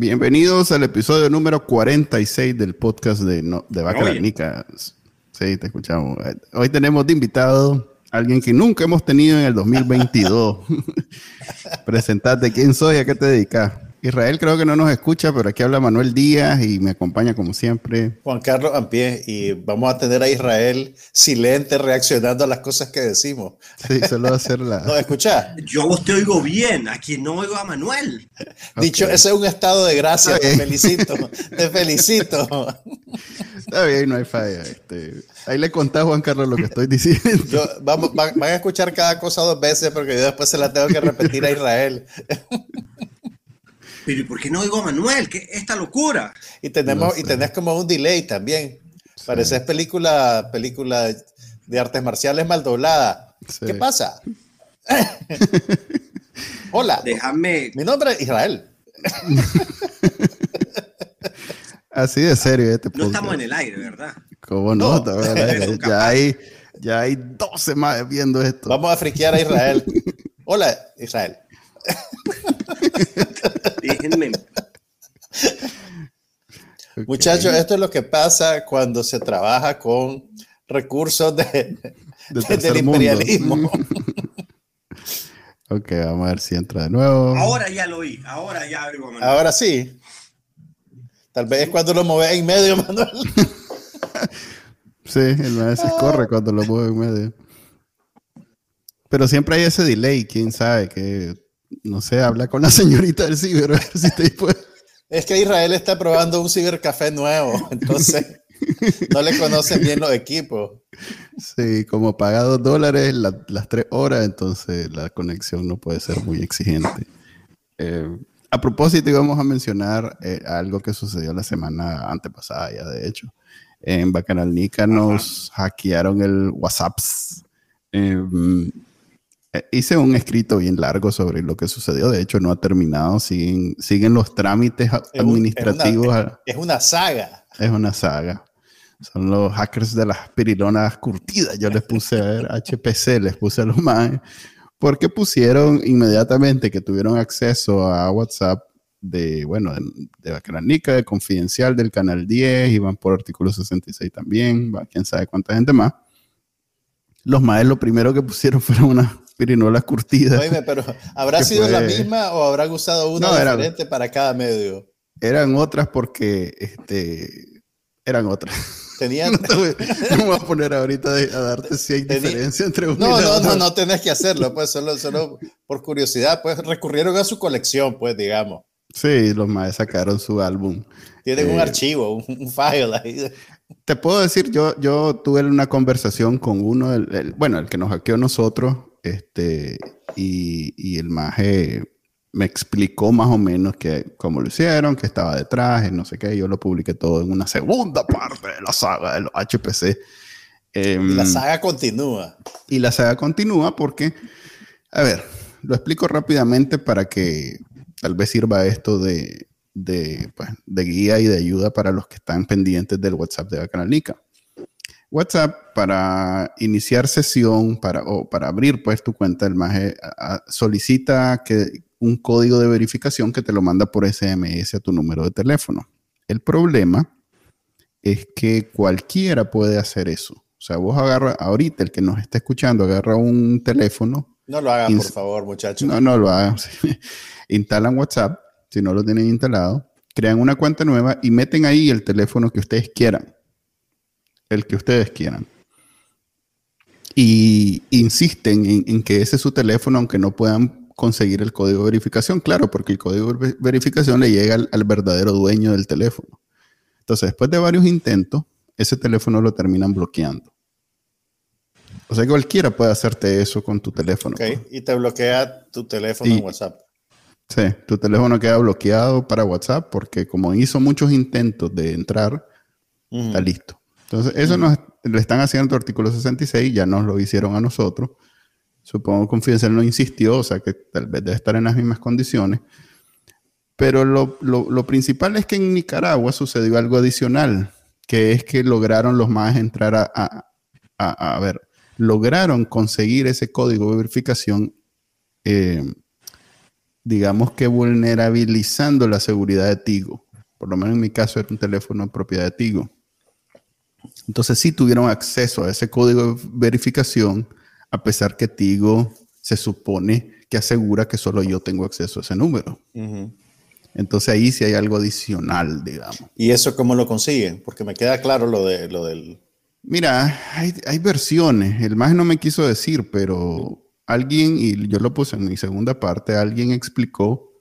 Bienvenidos al episodio número 46 del podcast de, no, de. Sí, te escuchamos. Hoy tenemos de invitado a alguien que nunca hemos tenido en el 2022. Presentate quién soy, a qué te dedicas. Israel creo que no nos escucha, pero aquí habla Manuel Díaz y me acompaña como siempre. Juan Carlos Ampie, y vamos a tener a Israel silente reaccionando a las cosas que decimos. Sí, solo hacerla. ¿No escuchás? Yo vos te oigo bien, aquí no oigo a Manuel. Dicho, ese es un estado de gracia, te felicito, te felicito. Está bien, no hay falla. Este, ahí le contás Juan Carlos lo que estoy diciendo. Yo, vamos, van, van a escuchar cada cosa dos veces porque yo después se la tengo que repetir a Israel. Pero ¿y por qué no oigo a Manuel? ¿Qué esta locura? Y tenemos, y tenés como un delay también. Sí. Pareces película, película de artes marciales mal doblada. Sí. ¿Qué pasa? Hola. Déjame. Mi nombre es Israel. Así de serio este No estamos en el aire, ¿verdad? ¿Cómo no? no. En el aire. ya, hay, ya hay 12 más viendo esto. Vamos a friquear a Israel. Hola, Israel. Déjenme. Okay. Muchachos, esto es lo que pasa cuando se trabaja con recursos de, de del imperialismo. ok, vamos a ver si entra de nuevo. Ahora ya lo oí, ahora ya Manuel. Ahora sí. Tal vez es cuando lo mueves en medio, Manuel. sí, el a veces corre cuando lo mueve en medio. Pero siempre hay ese delay, quién sabe, que no sé, habla con la señorita del ciber, a ver si te puede. Es que Israel está probando un cibercafé nuevo, entonces no le conocen bien los equipos. Sí, como paga dos dólares la, las tres horas, entonces la conexión no puede ser muy exigente. Eh, a propósito, íbamos a mencionar eh, algo que sucedió la semana antepasada, ya de hecho. En Bacanalnica nos Ajá. hackearon el WhatsApp. Eh, Hice un escrito bien largo sobre lo que sucedió. De hecho, no ha terminado. Siguen, siguen los trámites administrativos. Es una, es una, saga. Es una saga. Son los hackers de las pirilonas curtidas. Yo les puse a ver HPC, les puse a los más. Porque pusieron inmediatamente que tuvieron acceso a WhatsApp de, bueno, de, de Bacranica, de Confidencial, del Canal 10, iban por artículo 66 también, va, quién sabe cuánta gente más. Los maes lo primero que pusieron fueron unas pirinolas curtidas. Oíme, pero ¿habrá sido fue... la misma o habrán usado una no, diferente eran, para cada medio? Eran otras porque este, eran otras. Tenían... No, te voy, no me voy a poner ahorita a darte si hay Tení... diferencia entre una no, no, no, no tenés que hacerlo, pues solo, solo por curiosidad, pues recurrieron a su colección, pues digamos. Sí, los más sacaron su álbum. Tienen eh, un archivo, un, un file ahí. Te puedo decir, yo, yo tuve una conversación con uno, el, el, bueno, el que nos hackeó nosotros, este, y, y el maje me explicó más o menos que cómo lo hicieron, que estaba detrás, no sé qué. Yo lo publiqué todo en una segunda parte de la saga de los HPC. Eh, y la saga continúa. Y la saga continúa porque, a ver, lo explico rápidamente para que tal vez sirva esto de, de, pues, de guía y de ayuda para los que están pendientes del WhatsApp de Bacanalnica. WhatsApp para iniciar sesión para, o para abrir pues tu cuenta, el MAGE solicita que un código de verificación que te lo manda por SMS a tu número de teléfono. El problema es que cualquiera puede hacer eso. O sea, vos agarra, ahorita el que nos está escuchando, agarra un teléfono. No lo hagan, por favor, muchachos. No, no lo hagan. Instalan WhatsApp, si no lo tienen instalado, crean una cuenta nueva y meten ahí el teléfono que ustedes quieran el que ustedes quieran. Y insisten en, en, que ese es su teléfono, aunque no puedan conseguir el código de verificación, claro, porque el código de verificación le llega al, al verdadero dueño del teléfono. Entonces, después de varios intentos, ese teléfono lo terminan bloqueando. O sea, cualquiera puede hacerte eso con tu teléfono. Okay. Y te bloquea tu teléfono y, en WhatsApp. Sí, tu teléfono queda bloqueado para WhatsApp porque como hizo muchos intentos de entrar, está listo. Entonces, eso nos lo están haciendo en tu artículo 66, ya nos lo hicieron a nosotros. Supongo que Confidencial no insistió, o sea que tal vez debe estar en las mismas condiciones. Pero lo, lo- lo principal es que en Nicaragua sucedió algo adicional, que es que lograron los más entrar a, a- a- a ver, lograron conseguir ese código de verificación, eh, digamos que vulnerabilizando la seguridad de Tigo. Por lo menos en mi caso era un teléfono en propiedad de Tigo. Entonces sí tuvieron acceso a ese código de verificación, a pesar que Tigo se supone que asegura que solo yo tengo acceso a ese número. Entonces ahí sí hay algo adicional, digamos. ¿Y eso cómo lo consiguen? Porque me queda claro lo, de, lo del... Mira, hay, hay versiones. El más no me quiso decir, pero alguien, y yo lo puse en mi segunda parte, alguien explicó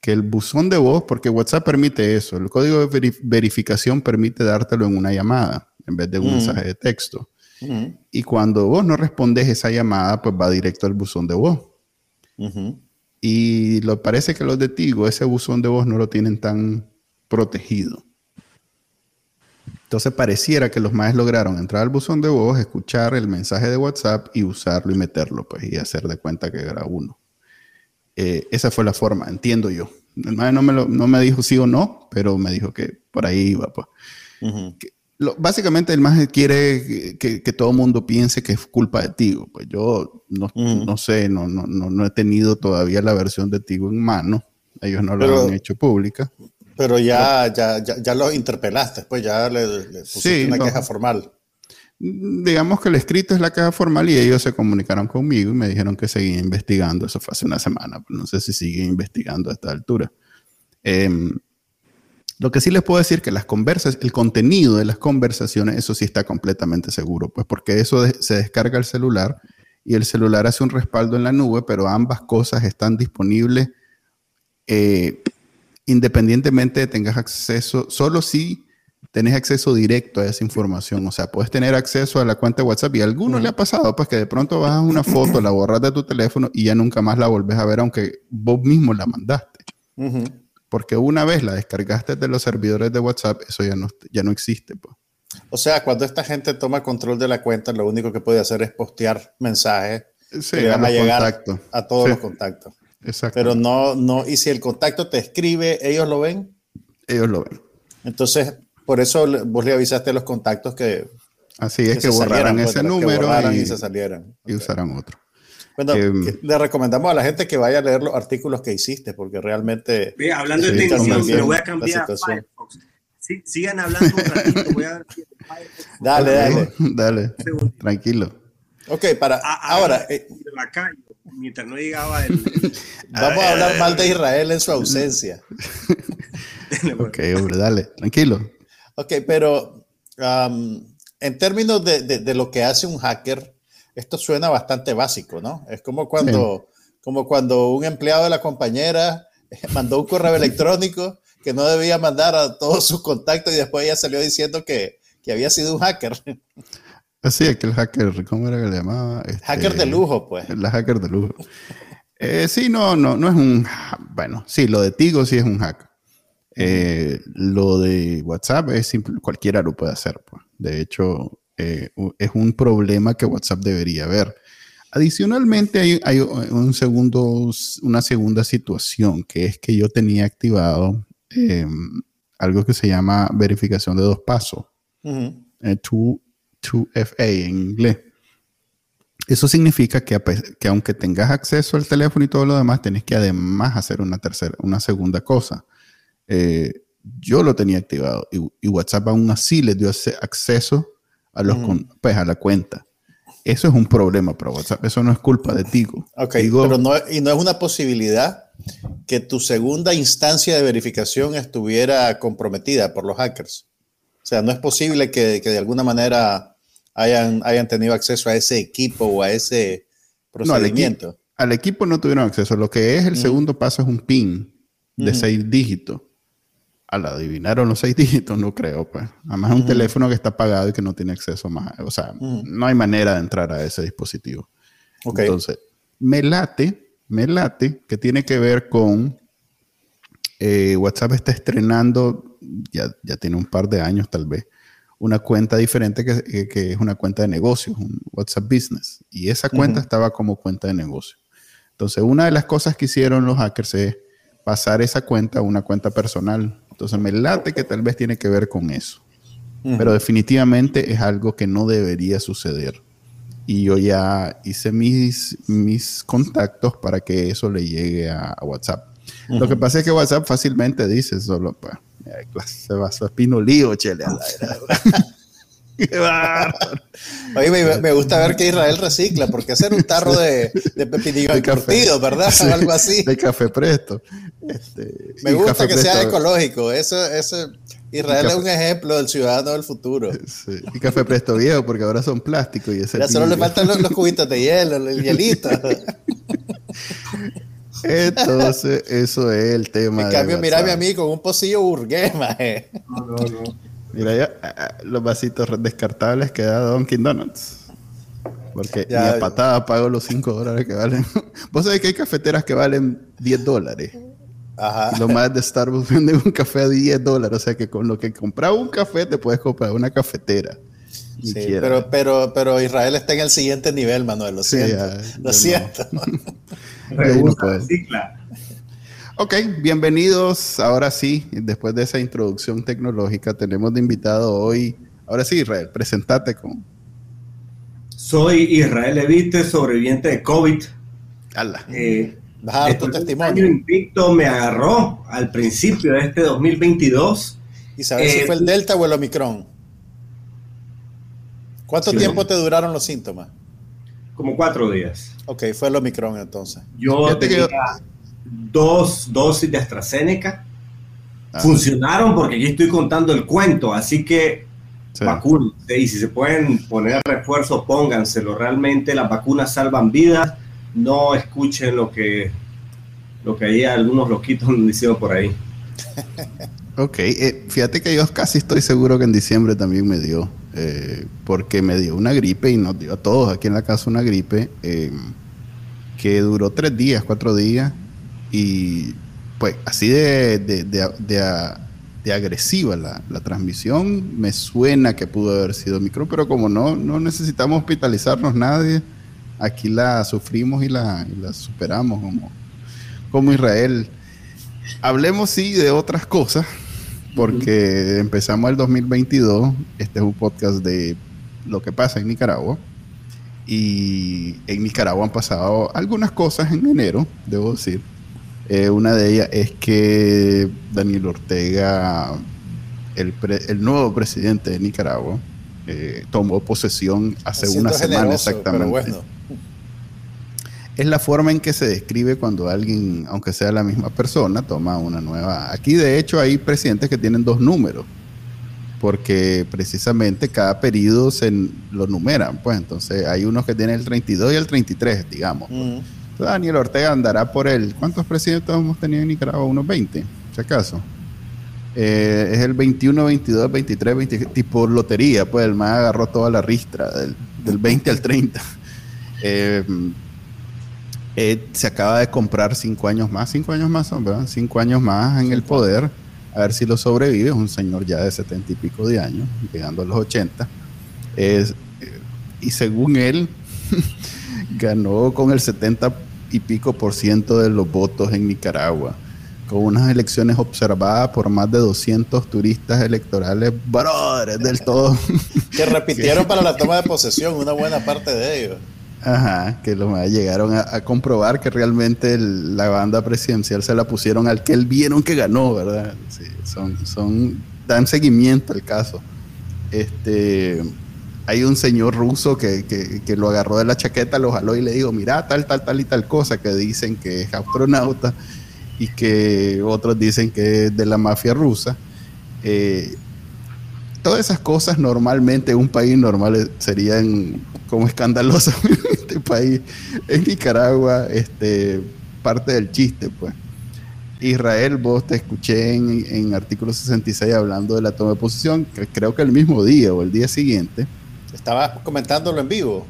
que el buzón de voz, porque WhatsApp permite eso, el código de veri- verificación permite dártelo en una llamada en vez de un Mm. mensaje de texto. Ujú, Y cuando vos no respondes esa llamada, pues va directo al buzón de voz. Y lo parece que los de Tigo, ese buzón de voz no lo tienen tan protegido. Entonces pareciera que los maes lograron entrar al buzón de voz, escuchar el mensaje de WhatsApp y usarlo y meterlo, pues, y hacer de cuenta que era uno. Eh, esa fue la forma, entiendo yo. El mae no me, lo- no me dijo sí o no, pero me dijo que por ahí iba, pues. Lo- básicamente el más quiere que, que- todo el mundo piense que es culpa de Tigo. Pues yo no, no sé, no, no, no, no he tenido todavía la versión de Tigo en mano. Ellos no la Pero- han hecho pública. Pero ya, ya, ya, ya lo interpelaste, pues ya le, le pusiste Sí, una no. queja formal. Digamos que el escrito es la caja formal y ellos se comunicaron conmigo y me dijeron que seguían investigando. Eso fue hace una semana. pero No sé si siguen investigando a esta altura. Em, lo que sí les puedo decir que las conversas, el contenido de las conversaciones, eso sí está completamente seguro, pues porque eso de- se descarga el celular y el celular hace un respaldo en la nube, pero ambas cosas están disponibles eh, independientemente de tengas acceso, solo si tenés acceso directo a esa información. O sea, puedes tener acceso a la cuenta de WhatsApp y a alguno le ha pasado, pues que de pronto bajas una foto, la borras de tu teléfono y ya nunca más la volvés a ver, aunque vos mismo la mandaste. Porque una vez la descargaste de los servidores de WhatsApp, eso ya no, ya no existe. Pues. O sea, cuando esta gente toma control de la cuenta, lo único que puede hacer es postear mensajes Sí, que van a llegar contactos. a todos Sí, los contactos. Exacto. Pero no, no, y si el contacto te escribe, ellos lo ven. Ellos lo ven. Entonces, por eso le- vos le avisaste a los contactos que, Así es que, borraran salieran, pues, ese que número borraran y, y se salieran. y usaran otro. Bueno, que le recomendamos a la gente que vaya a leer los artículos que hiciste, porque realmente hablando de tensión, me voy a la cambiar. Firefox. Sí, sigan hablando un ratito, voy a ver si Firefox- Dale, dale. Dale, tranquilo. Ok, para Ah, ah, ahora eh, de la calle, mientras no llegaba el. el- vamos a hablar mal de Israel en su ausencia. Ok, hombre, dale, tranquilo. Ok, pero um, en términos de, de- de lo que hace un hacker, esto suena bastante básico, ¿no? Es como cuando, como cuando un empleado de la compañera mandó un correo electrónico que no debía mandar a todos sus contactos y después ella salió diciendo que, que había sido un hacker. Así es que el hacker, ¿cómo era que le llamaba? Este, hacker de lujo, pues. La hacker de lujo. Eh, sí, no, no, no es un. Bueno, sí, lo de Tigo sí es un hack. Eh, lo de WhatsApp es simple, cualquiera lo puede hacer. pues. De hecho, eh, es un problema que WhatsApp debería ver. Adicionalmente, hay, hay un segundo, una segunda situación, que es que yo tenía activado eh, algo que se llama verificación de dos pasos 2- 2FA en inglés. Eso significa que, aunque tengas acceso al teléfono y todo lo demás, tenés que además hacer una tercera, una segunda cosa. Eh, yo lo tenía activado y, y WhatsApp aún así le dio acceso a, los Ujú. con- pues, a la cuenta. Eso es un problema para WhatsApp. Eso no es culpa de Tigo. Ok, Tigo- pero no, y no es una posibilidad que tu segunda instancia de verificación estuviera comprometida por los hackers. O sea, no es posible que, que de alguna manera hayan, hayan tenido acceso a ese equipo o a ese No, al, equi- procedimiento. al equipo no tuvieron acceso. Lo que es el Ujú. segundo paso es un PIN de seis dígitos. Al adivinaron los seis dígitos, no creo, pues. Además, es un teléfono que está apagado y que no tiene acceso más. O sea, no hay manera de entrar a ese dispositivo. Entonces, me late, me late que tiene que ver con eh, WhatsApp está estrenando, ya, ya tiene un par de años tal vez, una cuenta diferente que, que, es una cuenta de negocios, un WhatsApp Business. Y esa cuenta estaba como cuenta de negocio. Entonces, una de las cosas que hicieron los hackers es pasar esa cuenta a una cuenta personal. Entonces, me late que tal vez tiene que ver con eso. Pero definitivamente es algo que no debería suceder. Y yo ya hice mis, mis contactos para que eso le llegue a, WhatsApp. Lo que pasa es que WhatsApp fácilmente dice solo, se va a pino lío, chele. Oye, me, gusta ver que Israel recicla, porque hacer un tarro de, de pepinillo de ¿verdad? o algo así. De café presto. Este, me gusta que sea ecológico. Eso, eso, Israel es un ejemplo del ciudadano del futuro. Y café presto viejo, porque ahora son plásticos. Y ya solo le faltan los, cubitos de hielo, el hielito. Entonces, eso es el tema. En cambio, mírame a mí con un pocillo burgués, No, no, no. Mira ya, ah, ah, los vasitos descartables que da Dunkin' Donuts. Porque ya, a patada pago los 5 dólares que valen. Vos sabés que hay cafeteras que valen 10 dólares. Ajá. Lo más de Starbucks vende un café a 10 dólares. O sea que con lo que compras un café te puedes comprar una cafetera. Sí, pero, pero, pero Israel está en el siguiente nivel, Manuel. Lo siento. lo siento. No. Ok, bienvenidos. Ahora sí, después de esa introducción tecnológica, tenemos de invitado hoy. Ahora sí, Israel, presentate con. Soy Israel Levite, sobreviviente de COVID. ¡Hala! Eh, tu testimonio. año invicto me agarró al principio de este 2022. ¿Y sabes si eh, fue el Delta o el Omicron? ¿Cuánto tiempo te duraron los síntomas? Como cuatro días. Ok, fue el Omicron entonces. Yo tenía, dos dosis de AstraZeneca. Ah. Funcionaron porque aquí estoy contando el cuento, así que sí. Y si se pueden poner refuerzo, pónganselo. Realmente las vacunas salvan vidas. No escuchen lo que, lo que hay algunos loquitos diciendo por ahí. Ok, eh, fíjate que yo casi estoy seguro que en diciembre también me dio, eh, porque me dio una gripe y nos dio a todos aquí en la casa una gripe eh, que duró tres días, cuatro días, y pues así de, de, agresiva la, transmisión, me suena que pudo haber sido micro, pero como no, no necesitamos hospitalizarnos nadie, aquí la sufrimos y la, superamos como, como Israel. Hablemos sí de otras cosas, porque empezamos el 2022, este es un podcast de lo que pasa en Nicaragua. Y en Nicaragua han pasado algunas cosas en enero, debo decir. Eh, una de ellas es que Daniel Ortega, el, nuevo presidente de Nicaragua, eh, tomó posesión hace una semana exactamente. Es la forma en que se describe cuando alguien, aunque sea la misma persona, toma una nueva. Aquí, de hecho, hay presidentes que tienen dos números, porque precisamente cada periodo se lo numeran. Pues entonces hay unos que tienen el 32 y el 33, digamos. Pues. Daniel Ortega andará por él. ¿Cuántos presidentes hemos tenido en Nicaragua? Unos 20, si acaso. Eh, es el 21, 22, 23, 20, tipo lotería, pues el más agarró toda la ristra, del, 20 al 30. Eh, eh, se acaba de comprar cinco años más, cinco años más, ¿verdad? Cinco años más en el poder, a ver si lo sobrevive. Es un señor ya de setenta y pico de años, llegando a los 80. y según él, ganó con el 70 y pico por ciento de los votos en Nicaragua, con unas elecciones observadas por más de 200 turistas electorales, brothers, del todo. que repitieron para la toma de posesión una buena parte de ellos. Ajá, que los llegaron a, comprobar que realmente la banda presidencial se la pusieron al que él vieron que ganó, ¿verdad? Sí, son, son, dan seguimiento al caso. Este, hay un señor ruso que, lo agarró de la chaqueta, lo jaló y le dijo, mira, tal, tal, tal y tal cosa, que dicen que es astronauta y que otros dicen que es de la mafia rusa. Eh, todas esas cosas normalmente en un país normal serían como escandalosas en este país. En Nicaragua, este, parte del chiste, pues. Israel, vos te escuché en, en artículo 66 hablando de la toma de posición, creo que el mismo día o el día siguiente, estaba comentándolo en vivo.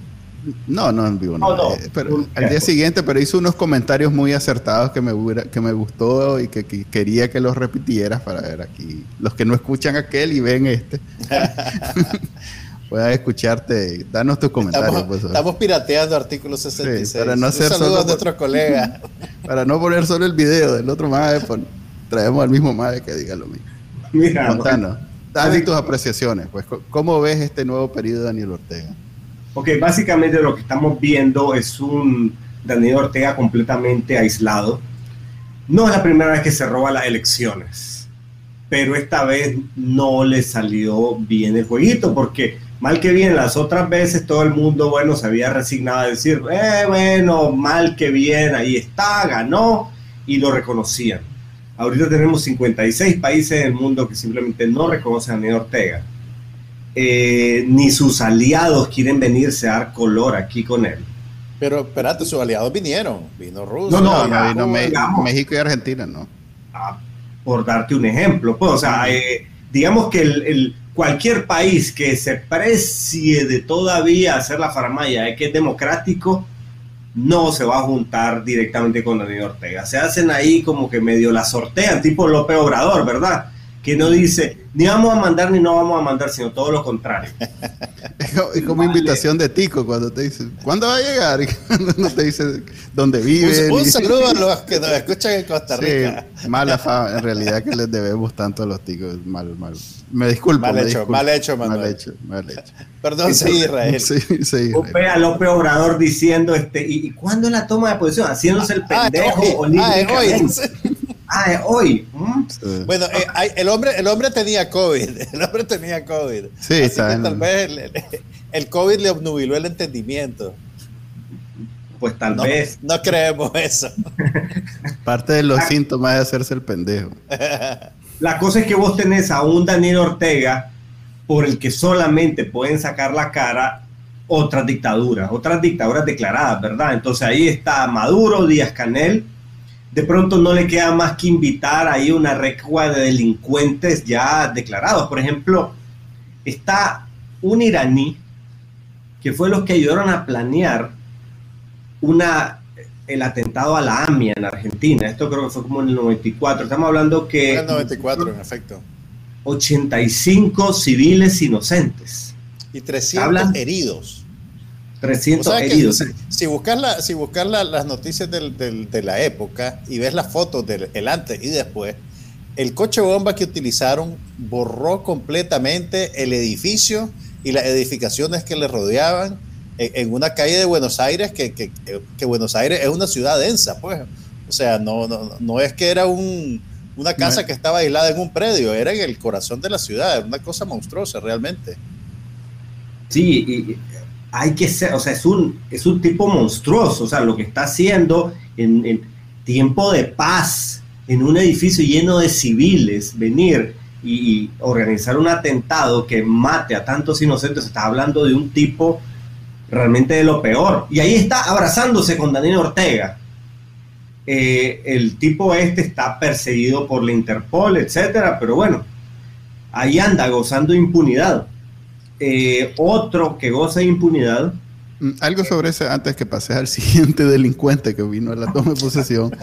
No, no en vivo, no. Eh, pero al día siguiente, pero hizo unos comentarios muy acertados que me, que me gustó y que, quería que los repitieras para ver aquí. Los que no escuchan aquel y ven este. puedan escucharte. Danos tus comentarios. Estamos, pues, estamos pirateando artículo 66. para no hacer solo a nuestros colegas. Para no poner solo el video del otro madre, pues, traemos al mismo madre que diga lo mismo. Mira, Montano, dale tus apreciaciones. Pues, ¿cómo ves este nuevo periodo de Daniel Ortega? Ok, básicamente lo que estamos viendo es un Daniel Ortega completamente aislado. No es la primera vez que se roba las elecciones, pero esta vez no le salió bien el jueguito porque mal que bien las otras veces todo el mundo, bueno, se había resignado a decir, eh, bueno, mal que bien, ahí está, ganó y lo reconocían. Ahorita tenemos 56 países en el mundo que simplemente no reconocen a Daniel Ortega eh, ni sus aliados quieren venirse a dar color aquí con él. Pero espérate, sus aliados vinieron. Vino Rusia. No, no, vino México y Argentina, no. Ah, por darte un ejemplo, pues, o sea, eh, digamos que el, cualquier país que se precie de todavía hacer la farmaya de que es democrático, no se va a juntar directamente con Daniel Ortega. Se hacen ahí como que medio la sortean, tipo López Obrador, ¿verdad? Que no dice ni vamos a mandar ni no vamos a mandar, sino todo lo contrario. es como invitación de Tico cuando te dice, ¿cuándo va a llegar? Y cuando no te dice dónde vive. Un, saludo a los que nos escuchan en Costa Rica. mala fama, en realidad que les debemos tanto a los ticos. Mal, mal. Me disculpo. Mal hecho, mal hecho, Manuel. Mal hecho, mal hecho. Perdón, sí, Israel. Sí, sí, a López Obrador diciendo, este, ¿y, cuándo es la toma de posición? Haciéndose el ah, pendejo ah, hoy. Ah, hoy. Bueno, eh, el, hombre, el hombre tenía COVID. El hombre tenía COVID. Sí, Así tal vez el, COVID le obnubiló el entendimiento. Pues tal vez. No creemos eso. Parte de los síntomas de hacerse el pendejo. La cosa es que vos tenés a un Daniel Ortega por el que solamente pueden sacar la cara otras dictaduras, otras dictaduras declaradas, ¿verdad? Entonces ahí está Maduro, Díaz Canel, de pronto no le queda más que invitar ahí una recua de delincuentes ya declarados. Por ejemplo, está un iraní que fue los que ayudaron a planear una, el atentado a la AMIA en Argentina. Esto creo que fue como en el 94. Estamos hablando que... En el 94, en efecto. 85 civiles inocentes. Y 300 heridos. 300 heridos. Si, buscas, si buscas las noticias de la época y ves las fotos del antes y después, el coche bomba que utilizaron borró completamente el edificio y las edificaciones que le rodeaban en, una calle de Buenos Aires, que, que, Buenos Aires es una ciudad densa, pues. O sea, no, no, no es que era un, una casa que estaba aislada en un predio, era en el corazón de la ciudad, era una cosa monstruosa realmente. Sí, y hay que ser, o sea, es un, es un tipo monstruoso, o sea, lo que está haciendo en, tiempo de paz, en un edificio lleno de civiles, venir y, organizar un atentado que mate a tantos inocentes, está hablando de un tipo realmente de lo peor. Y ahí está abrazándose con Daniel Ortega. Eh, el tipo este está perseguido por la Interpol, etcétera, pero bueno, ahí anda gozando impunidad. Eh, otro que goza de impunidad. Mm, algo sobre ese, antes que pases al siguiente delincuente que vino a la toma de posesión.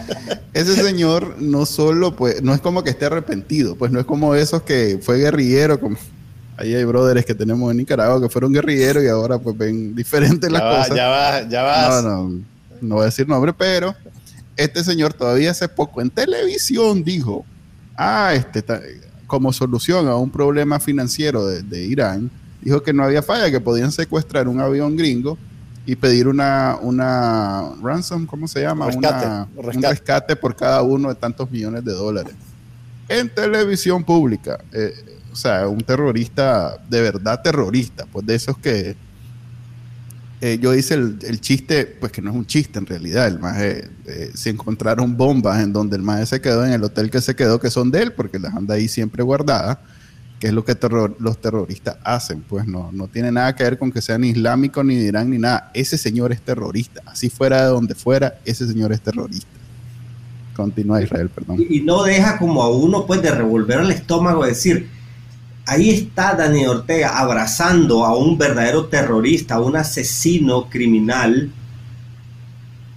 ese señor no solo, pues, no es como que esté arrepentido, pues no es como esos que fue guerrillero, como ahí hay brothers que tenemos en Nicaragua que fueron guerrilleros y ahora pues ven diferentes las cosas. Ya va, ya va. No, no, no voy a decir nombre, pero este señor todavía hace poco en televisión dijo, ah, este, como solución a un problema financiero de Irán, dijo que no había falla, que podían secuestrar un avión gringo y pedir una, una ransom, ¿cómo se llama? Rescate, Un rescate por cada uno de tantos millones de dólares. En televisión pública. Eh, o sea, un terrorista, de verdad terrorista, pues de esos que... Eh, yo hice el, chiste, pues que no es un chiste en realidad, el más eh, se encontraron bombas en donde el más se quedó en el hotel que se quedó, que son de él, porque las anda ahí siempre guardadas que es lo que los terroristas hacen, pues no, no tiene nada que ver con que sean islámicos ni de Irán ni nada. Ese señor es terrorista, así fuera de donde fuera, ese señor es terrorista. Continúa Israel, perdón. Y, no deja como a uno pues de revolver el estómago, decir, ahí está Daniel Ortega abrazando a un verdadero terrorista, a un asesino criminal,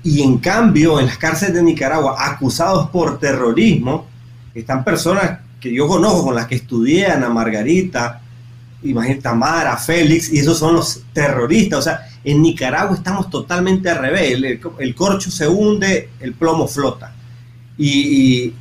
y en cambio en las cárceles de Nicaragua, acusados por terrorismo, están personas que yo conozco, con las que estudié, Ana Margarita, imagínate, Tamara, Félix, y esos son los terroristas. O sea, en Nicaragua estamos totalmente al revés. El, corcho se hunde, el plomo flota. Y,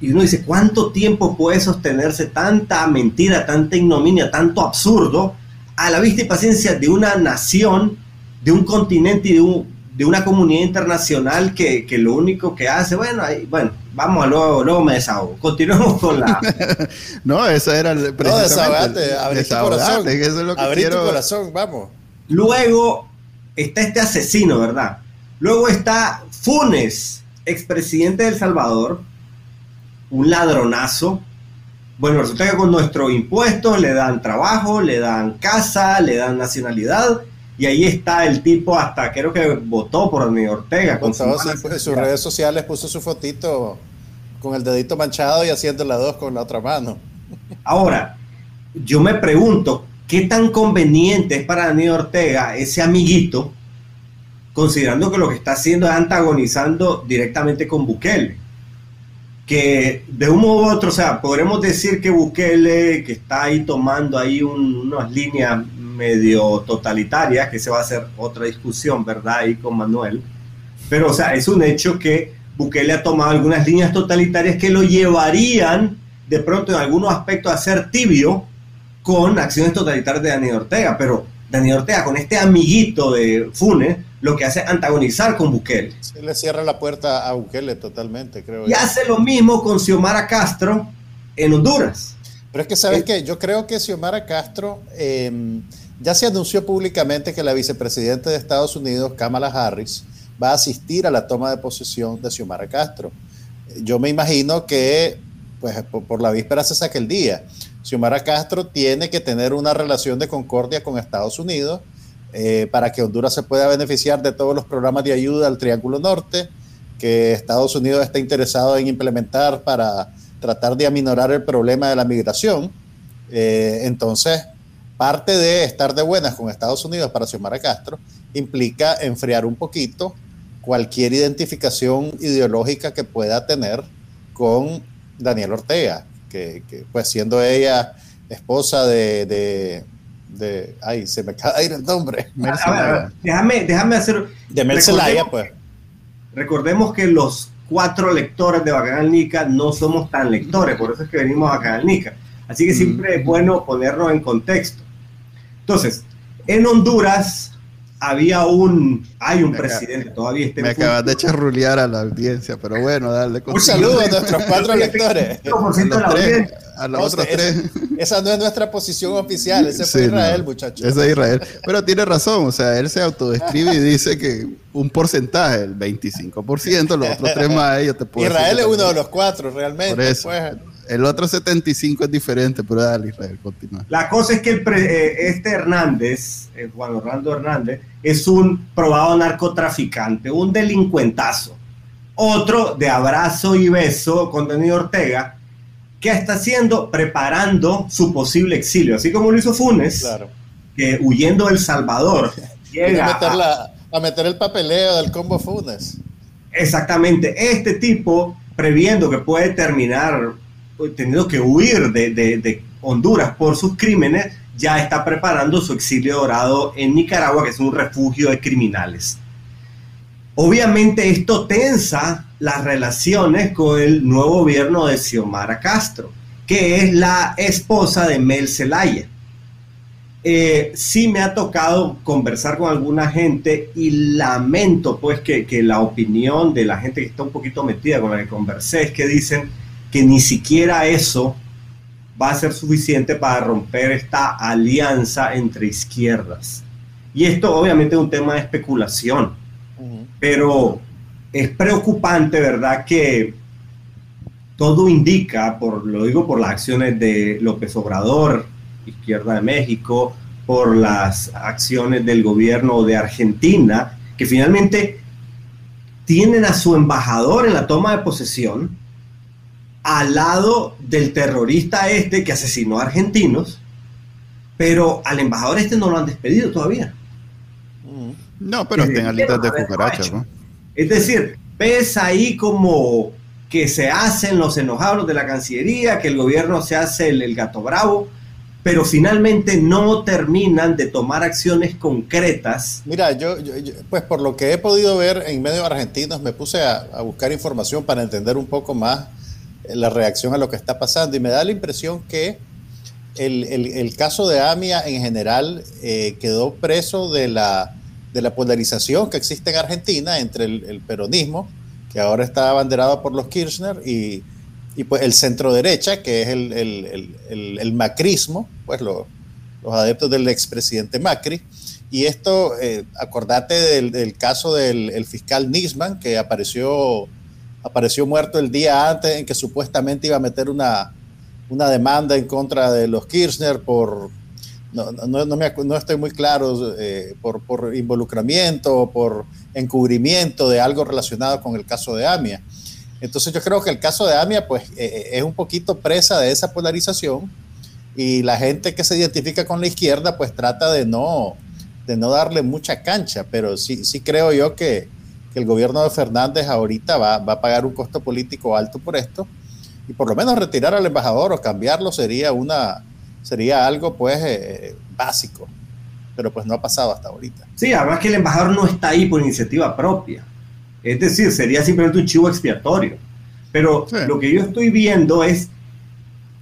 y, uno dice, ¿cuánto tiempo puede sostenerse tanta mentira, tanta ignominia, tanto absurdo a la vista y paciencia de una nación, de un continente y de, un, de una comunidad internacional que, que, lo único que hace, bueno, ahí, bueno, vamos a luego, luego me desahogo. Continuemos con la. no, esa era el. No, desahogate, abrí tu corazón. Eso es lo que abrí tu corazón, vamos. Luego está este asesino, ¿verdad? Luego está Funes, expresidente de El Salvador, un ladronazo. Bueno, resulta que con nuestros impuestos le dan trabajo, le dan casa, le dan nacionalidad y ahí está el tipo hasta creo que votó por Daniel Ortega. Con su en sus redes sociales puso su fotito con el dedito manchado y haciendo la dos con la otra mano. Ahora, yo me pregunto, ¿qué tan conveniente es para Daniel Ortega ese amiguito, considerando que lo que está haciendo es antagonizando directamente con Bukele? Que de un modo u otro, o sea, podremos decir que Bukele, que está ahí tomando ahí unas líneas medio totalitaria, que se va a hacer otra discusión, ¿verdad? Ahí con Manuel. Pero, o sea, es un hecho que Bukele ha tomado algunas líneas totalitarias que lo llevarían de pronto en algunos aspectos a ser tibio con acciones totalitarias de Daniel Ortega. Pero Daniel Ortega, con este amiguito de Funes, lo que hace es antagonizar con Bukele. Se le cierra la puerta a Bukele totalmente, creo. Y hace lo mismo con Xiomara Castro en Honduras. Pero es que, ¿sabes qué? Yo creo que Xiomara Castro em, ya se anunció públicamente que la vicepresidenta de Estados Unidos, Kamala Harris, va a asistir a la toma de posesión de Xiomara Castro. Yo me imagino que, pues, por, la víspera se saque el día. Xiomara Castro tiene que tener una relación de concordia con Estados Unidos eh, para que Honduras se pueda beneficiar de todos los programas de ayuda al Triángulo Norte que Estados Unidos está interesado en implementar para tratar de aminorar el problema de la migración. Eh, entonces, parte de estar de buenas con Estados Unidos para Xiomara Castro implica enfriar un poquito cualquier identificación ideológica que pueda tener con Daniel Ortega, que, pues siendo ella esposa de, de, ay, se me acaba de ir el nombre. déjame, déjame hacer... De Mercelaya, pues. Recordemos que los cuatro lectores de Bacanal Nica no somos tan lectores, por eso es que venimos a Bacanal Nica. Así que siempre es bueno ponernos en contexto. Entonces, en Honduras había un, hay un presidente todavía. Este me acabas de charrulear a la audiencia, pero bueno, dale. Un saludo a nuestros cuatro lectores. A los, otros tres. Esa no es nuestra posición oficial, ese fue Israel, muchachos. Ese es Israel. Pero tiene razón, o sea, él se autodescribe y dice que un porcentaje, el 25%, los otros tres más, ellos te pueden Israel es uno de los cuatro, realmente. Por eso. Pues. El otro 75 es diferente, pero dale, Israel, continúa. La cosa es que el eh, este Hernández, eh, Juan Orlando Hernández, es un probado narcotraficante, un delincuentazo. Otro de abrazo y beso con Daniel Ortega, que está haciendo, preparando su posible exilio, así como lo hizo Funes, que huyendo del Salvador llega a, meter a meter el papeleo del combo Funes. Exactamente, este tipo, previendo que puede terminar teniendo que huir de, Honduras por sus crímenes, ya está preparando su exilio dorado en Nicaragua, que es un refugio de criminales. Obviamente esto tensa las relaciones con el nuevo gobierno de Xiomara Castro, que es la esposa de Mel Zelaya. Eh, sí me ha tocado conversar con alguna gente y lamento pues que, que, la opinión de la gente que está un poquito metida con la que conversé es que dicen que ni siquiera eso va a ser suficiente para romper esta alianza entre izquierdas. Y esto obviamente es un tema de especulación, pero es preocupante, ¿verdad? Que todo indica, por, lo digo por las acciones de López Obrador, Izquierda de México, por las acciones del gobierno de Argentina, que finalmente tienen a su embajador en la toma de posesión, al lado del terrorista este que asesinó a argentinos, pero al embajador este no lo han despedido todavía. No, pero está en alitas de cucaracha, ¿no? Es decir, ves ahí como que se hacen los enojados de la Cancillería, que el gobierno se hace el, gato bravo, pero finalmente no terminan de tomar acciones concretas. Mira, yo, pues por lo que he podido ver en medios argentinos, me puse a, buscar información para entender un poco más la reacción a lo que está pasando y me da la impresión que el, caso de AMIA en general eh, quedó preso de la, de la polarización que existe en Argentina entre el peronismo, que ahora está abanderado por los Kirchner, y, pues el centro derecha, que es el, macrismo, pues los adeptos del expresidente Macri. Y esto, eh, acordate del, caso del fiscal Nisman, que apareció, apareció muerto el día antes en que supuestamente iba a meter una, una demanda en contra de los Kirchner por, no, no, no, me, no estoy muy claro, eh, por, por involucramiento, por encubrimiento de algo relacionado con el caso de AMIA. Entonces yo creo que el caso de AMIA pues eh, eh, es un poquito presa de esa polarización y la gente que se identifica con la izquierda pues trata de no, de no darle mucha cancha, pero sí, sí creo yo que, que el gobierno de Fernández ahorita va, va, a pagar un costo político alto por esto y por lo menos retirar al embajador o cambiarlo sería, una, sería algo pues eh, básico pero pues no ha pasado hasta ahorita. Sí, además que el embajador no está ahí por iniciativa propia. Es decir, sería simplemente un chivo expiatorio. Pero lo que yo estoy viendo es,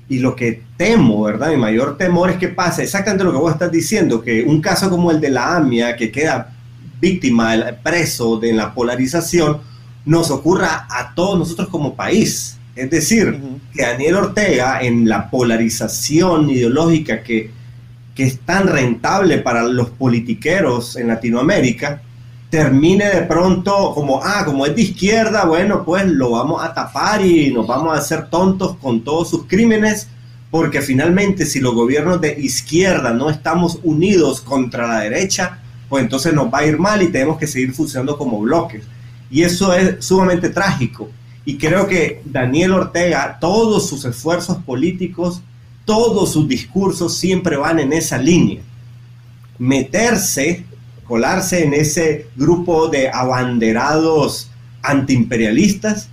y lo que temo, ¿verdad? Mi mayor temor es que pase exactamente lo que vos estás diciendo, que un caso como el de la AMIA, que queda víctima, preso de la polarización, nos ocurra a todos nosotros como país. Es decir, que Daniel Ortega, en la polarización ideológica que que es tan rentable para los politiqueros en Latinoamérica, termine de pronto como, ah, como es de izquierda, bueno, pues lo vamos a tapar y nos vamos a hacer tontos con todos sus crímenes, porque finalmente si los gobiernos de izquierda no estamos unidos contra la derecha, pues entonces nos va a ir mal y tenemos que seguir funcionando como bloques. Y eso es sumamente trágico. Y creo que Daniel Ortega, todos sus esfuerzos políticos todos sus discursos siempre van en esa línea. Meterse, colarse en ese grupo de abanderados antiimperialistas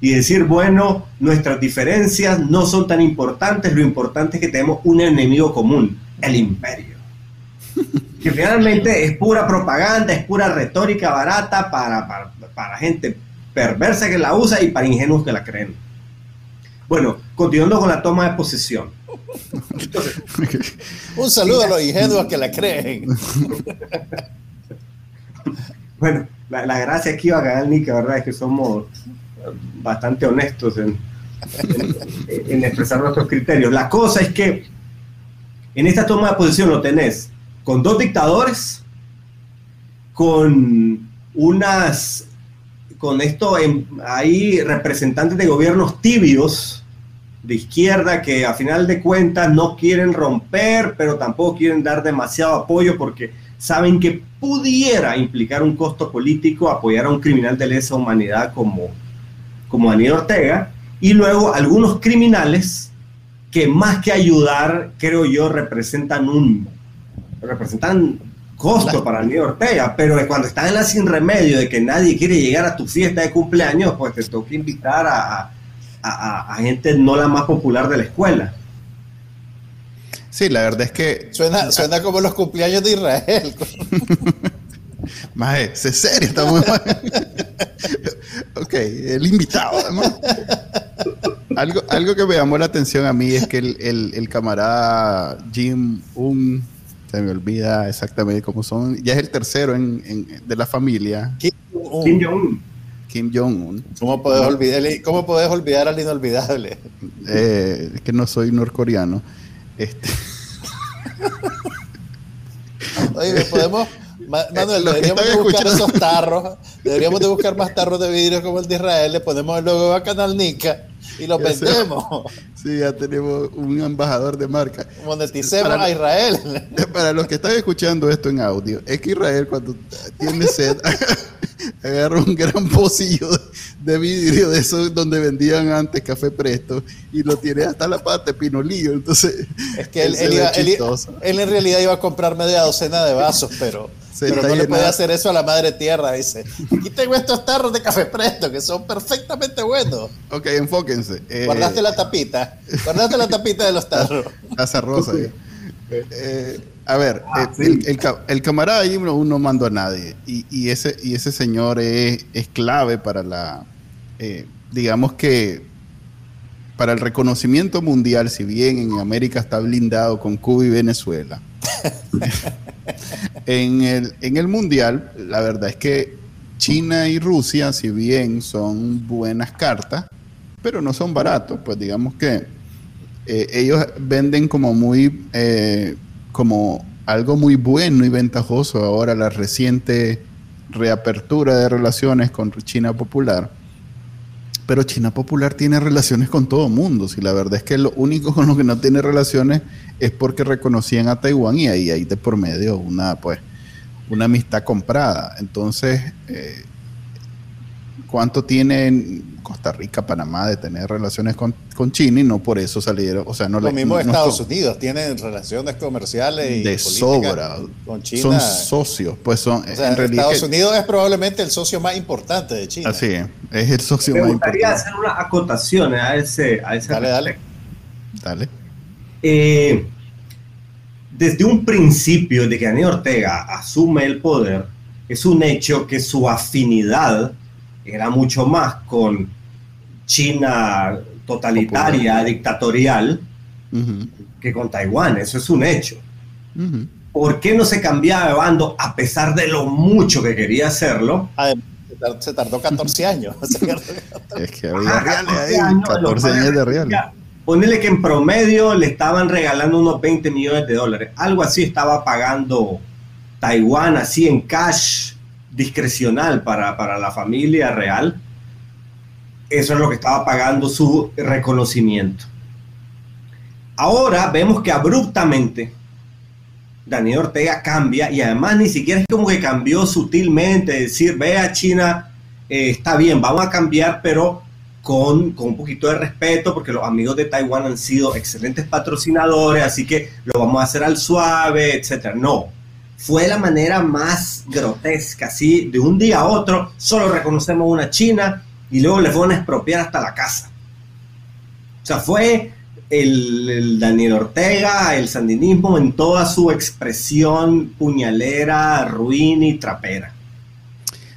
y decir, bueno, nuestras diferencias no son tan importantes, lo importante es que tenemos un enemigo común, el imperio. Que finalmente es pura propaganda, es pura retórica barata para, para, para gente perversa que la usa y para ingenuos que la creen. Bueno, continuando con la toma de posesión. Un saludo a los ingenuos que la creen. bueno, la, gracia aquí va a ganar Nica, ¿verdad? Es que somos bastante honestos en, en, expresar nuestros criterios. La cosa es que en esta toma de posición lo tenés con dos dictadores, con unas, con esto, hay representantes de gobiernos tibios, de izquierda que a final de cuentas no quieren romper, pero tampoco quieren dar demasiado apoyo porque saben que pudiera implicar un costo político apoyar a un criminal de lesa humanidad como, como Daniel Ortega. Y luego algunos criminales que más que ayudar, creo yo, representan un representan costo para Daniel Ortega, pero cuando están en la sin remedio de que nadie quiere llegar a tu fiesta de cumpleaños, pues te toca invitar a a, gente no la más popular de la escuela. Sí, la verdad es que. Suena, suena como los cumpleaños de Israel. Maje, es serio, estamos. ok, el invitado, algo, algo que me llamó la atención a mí es que el, camarada Jim Un, se me olvida exactamente cómo son, ya es el tercero en, de la familia. Kim Jong-un. Kim Jong-un. ¿Cómo puedes, olvidar, ¿Cómo puedes olvidar al inolvidable? Eh, es que no soy norcoreano. Este... Oye, podemos... Manuel, deberíamos de buscar esos tarros, deberíamos de buscar más tarros de vidrio como el de Israel, le ponemos el logo a Canal Nica y lo vendemos. Sí, ya tenemos un embajador de marca. Moneticemos a Israel. Para los que están escuchando esto en audio, es que Israel cuando tiene sed agarra un gran pocillo de vidrio de esos donde vendían antes café presto y lo tiene hasta la pata de pinolillo. Entonces, es que él, él, en realidad iba a comprar media docena de vasos, pero, pero no le puede hacer eso a la madre tierra. Dice: Aquí tengo estos tarros de café presto que son perfectamente buenos. Ok, enfóquense. Eh, guardaste la tapita, guardaste la tapita de los tarros. Casa rosa. Eh, a ver, ah, eh, el, camarada ahí no, no mandó a nadie. Y, ese, y ese señor es, clave para la, eh, digamos que, para el reconocimiento mundial, si bien en América está blindado con Cuba y Venezuela, en, el, en el mundial, la verdad es que China y Rusia, si bien son buenas cartas, pero no son baratos, pues digamos que eh, ellos venden como muy, eh, como algo muy bueno y ventajoso ahora la reciente reapertura de relaciones con China Popular. Pero China Popular tiene relaciones con todo mundo. Si la verdad es que lo único con lo que no tiene relaciones es porque reconocían a Taiwán y ahí hay de por medio una, pues, una amistad comprada. Entonces, eh, ¿cuánto tienen Costa Rica, Panamá de tener relaciones con, China y no por eso salieron, o sea, no Lo mismo Estados Unidos tienen relaciones comerciales y de sobra con China. Son socios, pues son en realidad Estados Unidos es probablemente el socio más importante de China. Así es, es el socio más importante. Me gustaría hacer una acotación a ese a ese Dale, dale. Dale. Eh, desde un principio de que Daniel Ortega asume el poder, es un hecho que su afinidad era mucho más con China totalitaria, dictatorial, que con Taiwán. Eso es un hecho. ¿Por qué no se cambiaba de bando a pesar de lo mucho que quería hacerlo? se tardó 14 años. es que había reales ahí, 14 años de reales. Ponele que en promedio le estaban regalando unos 20 millones de dólares. Algo así estaba pagando Taiwán, así en cash discrecional para, para la familia real eso es lo que estaba pagando su reconocimiento. Ahora vemos que abruptamente Daniel Ortega cambia y además ni siquiera es como que cambió sutilmente, decir, vea China, eh, está bien, vamos a cambiar, pero con, con, un poquito de respeto, porque los amigos de Taiwán han sido excelentes patrocinadores, así que lo vamos a hacer al suave, etc. No, fue la manera más grotesca, así, de un día a otro, solo reconocemos una China, y luego le fueron a expropiar hasta la casa. O sea, fue el, Daniel Ortega, el sandinismo en toda su expresión puñalera, ruin y trapera.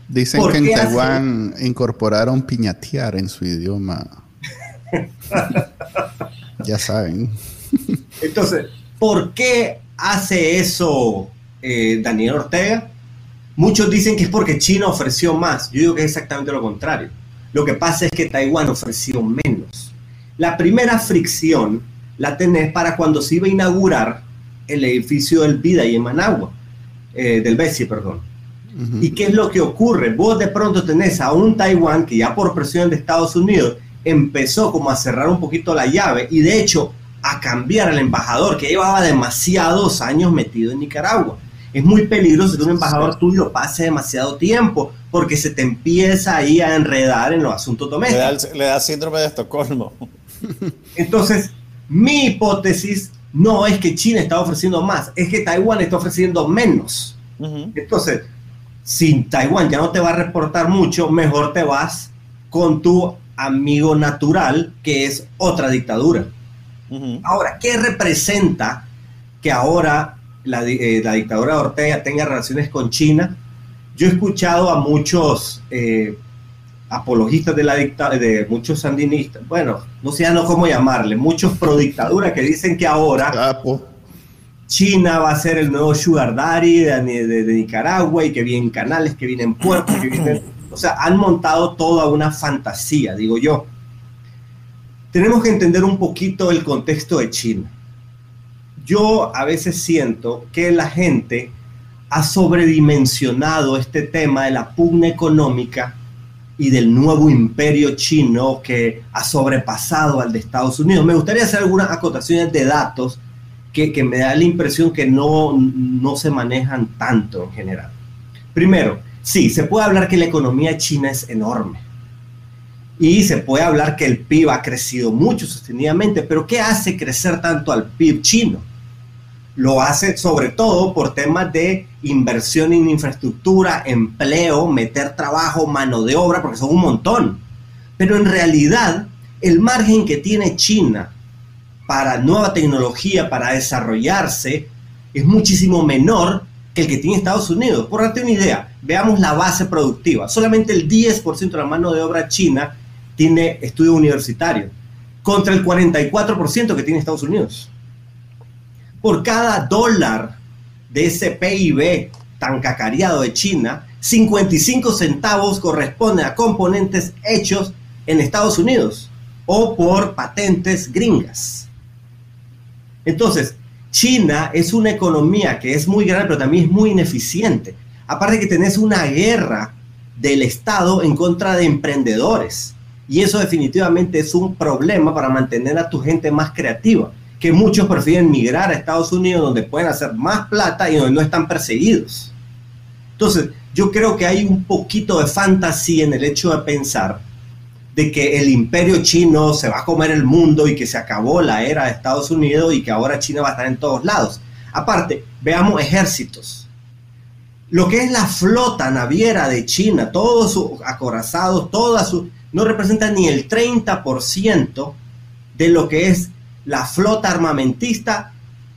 Dicen que en Taiwán incorporaron piñatear en su idioma. ya saben. Entonces, ¿por qué hace eso eh, Daniel Ortega? Muchos dicen que es porque China ofreció más. Yo digo que es exactamente lo contrario. Lo que pasa es que Taiwán ofreció menos. La primera fricción la tenés para cuando se iba a inaugurar el edificio del Vida y en Managua, eh, del BESI, perdón. ¿Y qué es lo que ocurre? Vos de pronto tenés a un Taiwán que ya por presión de Estados Unidos empezó como a cerrar un poquito la llave y de hecho a cambiar al embajador que llevaba demasiados años metido en Nicaragua. Es muy peligroso que un embajador tuyo pase demasiado tiempo porque se te empieza ahí a enredar en los asuntos domésticos. Le da, síndrome de Estocolmo. Entonces, mi hipótesis no es que China está ofreciendo más, es que Taiwán está ofreciendo menos. Entonces, si Taiwán ya no te va a reportar mucho, mejor te vas con tu amigo natural, que es otra dictadura. Ahora, ¿qué representa que ahora la, eh, la dictadura de Ortega tenga relaciones con China? Yo he escuchado a muchos eh, apologistas de la dictadura, de muchos sandinistas, bueno, no sé no cómo llamarle, muchos pro dictadura que dicen que ahora China va a ser el nuevo sugar daddy de, Nicaragua y que vienen canales, que vienen puertos, que vienen, o sea, han montado toda una fantasía, digo yo. Tenemos que entender un poquito el contexto de China. Yo a veces siento que la gente ha sobredimensionado este tema de la pugna económica y del nuevo imperio chino que ha sobrepasado al de Estados Unidos. Me gustaría hacer algunas acotaciones de datos que, que me da la impresión que no, no se manejan tanto en general. Primero, Sí, se puede hablar que la economía china es enorme. Y se puede hablar que el PIB ha crecido mucho sostenidamente, pero ¿qué hace crecer tanto al PIB chino? Lo hace sobre todo por temas de inversión en infraestructura, empleo, meter trabajo, mano de obra, porque son un montón. Pero en realidad, el margen que tiene China para nueva tecnología, para desarrollarse, es muchísimo menor que el que tiene Estados Unidos. Por darte una idea, veamos la base productiva. Solamente el 10% de la mano de obra china tiene estudio universitario, contra el 44% que tiene Estados Unidos. Por cada dólar de ese PIB tan cacareado de China, 55 centavos corresponden a componentes hechos en Estados Unidos o por patentes gringas. Entonces, China es una economía que es muy grande, pero también es muy ineficiente. Aparte que tenés una guerra del Estado en contra de emprendedores. Y eso definitivamente es un problema para mantener a tu gente más creativa, que muchos prefieren migrar a Estados Unidos donde pueden hacer más plata y donde no están perseguidos. Entonces, yo creo que hay un poquito de fantasía en el hecho de pensar de que el imperio chino se va a comer el mundo y que se acabó la era de Estados Unidos y que ahora China va a estar en todos lados. Aparte, veamos ejércitos. Lo que es la flota naviera de China, todos sus acorazados, todas sus, no representa ni el 30% de lo que es la flota armamentista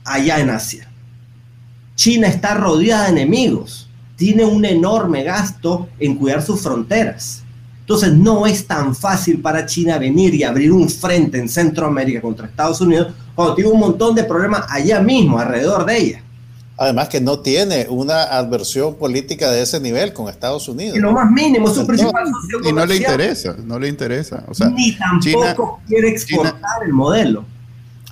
allá en Asia. China está rodeada de enemigos, tiene un enorme gasto en cuidar sus fronteras entonces no es tan fácil para China venir y abrir un frente en Centroamérica contra Estados Unidos cuando tiene un montón de problemas allá mismo, alrededor de ella. Además que no tiene una adversión política de ese nivel con Estados Unidos. Y lo más mínimo, su principal Y no le interesa, no le interesa. O sea, Ni tampoco quiere exportar el modelo.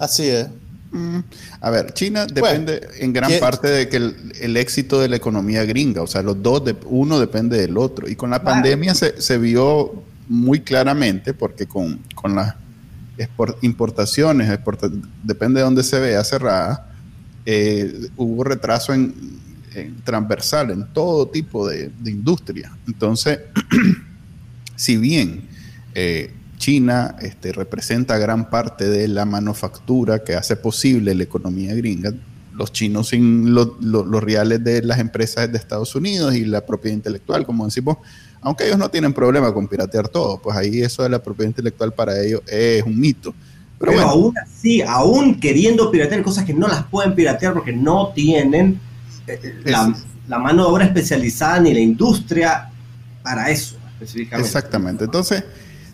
Así es. Mm. A ver, China depende en gran parte de que el, éxito de la economía gringa, o sea, los dos, de, uno depende del otro. Y con la pandemia se, vio muy claramente, porque con, las importaciones, depende de dónde se vea cerrada, eh, hubo retraso en, transversal en todo tipo de, industria. Entonces, si bien eh, China este, representa gran parte de la manufactura que hace posible la economía gringa. Los chinos sin los reales de las empresas de Estados Unidos y la propiedad intelectual, como decimos, aunque ellos no tienen problema con piratear todo, pues ahí eso de la propiedad intelectual para ellos es un mito. Pero, aún así, aún queriendo piratear cosas que no las pueden piratear porque no tienen eh, eh, la, la, mano de obra especializada ni la industria para eso específicamente. Exactamente. Entonces,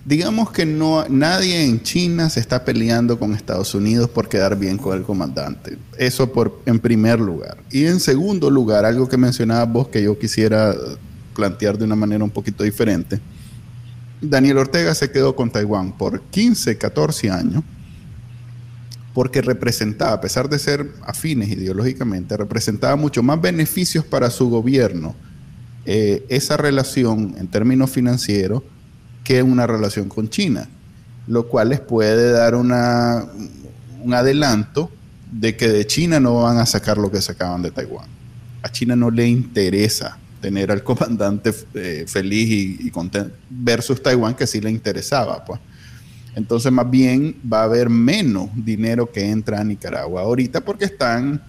digamos que no nadie en China se está peleando con Estados Unidos por quedar bien con el comandante. Eso por en primer lugar. Y en segundo lugar, algo que mencionabas vos que yo quisiera plantear de una manera un poquito diferente. Daniel Ortega se quedó con Taiwán por 15, 14 años porque representaba, a pesar de ser afines ideológicamente, representaba mucho más beneficios para su gobierno eh, esa relación en términos financieros que una relación con China, lo cual les puede dar una, un adelanto de que de China no van a sacar lo que sacaban de Taiwán. A China no le interesa tener al comandante eh, feliz y, contento versus Taiwán que sí le interesaba, pues. Entonces, más bien va a haber menos dinero que entra a Nicaragua ahorita porque están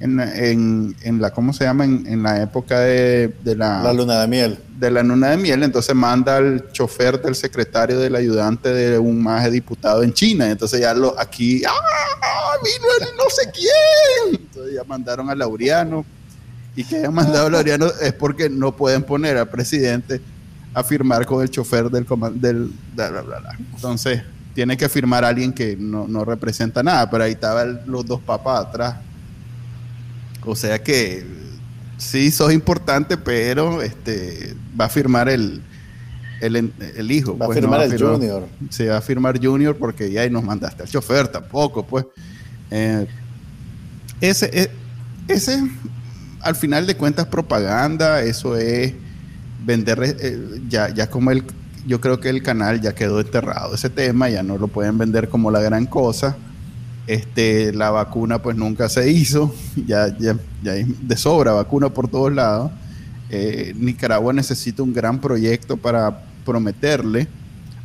en, en, la, ¿cómo se llama? En, la época de, la... La luna de miel. De la luna de miel, entonces manda al chofer del secretario del ayudante de un maje diputado en China, entonces ya lo, aquí, ¡ah! Vino el no sé quién. Entonces ya mandaron a Laureano. Y que hayan mandado a Laureano es porque no pueden poner al presidente a firmar con el chofer del del bla, bla, bla, Entonces, tiene que firmar a alguien que no, no representa nada, pero ahí estaban los dos papás atrás o sea que sí sos importante, pero este va a firmar el, el, hijo. Va a pues, firmar el junior. Sí, va a firmar junior porque ya nos mandaste al chofer tampoco, pues. Eh, ese, e, ese, al final de cuentas, propaganda, eso es vender, eh, ya, ya como el, yo creo que el canal ya quedó enterrado ese tema, ya no lo pueden vender como la gran cosa este, la vacuna pues nunca se hizo, ya, ya, ya hay de sobra vacuna por todos lados. eh, Nicaragua necesita un gran proyecto para prometerle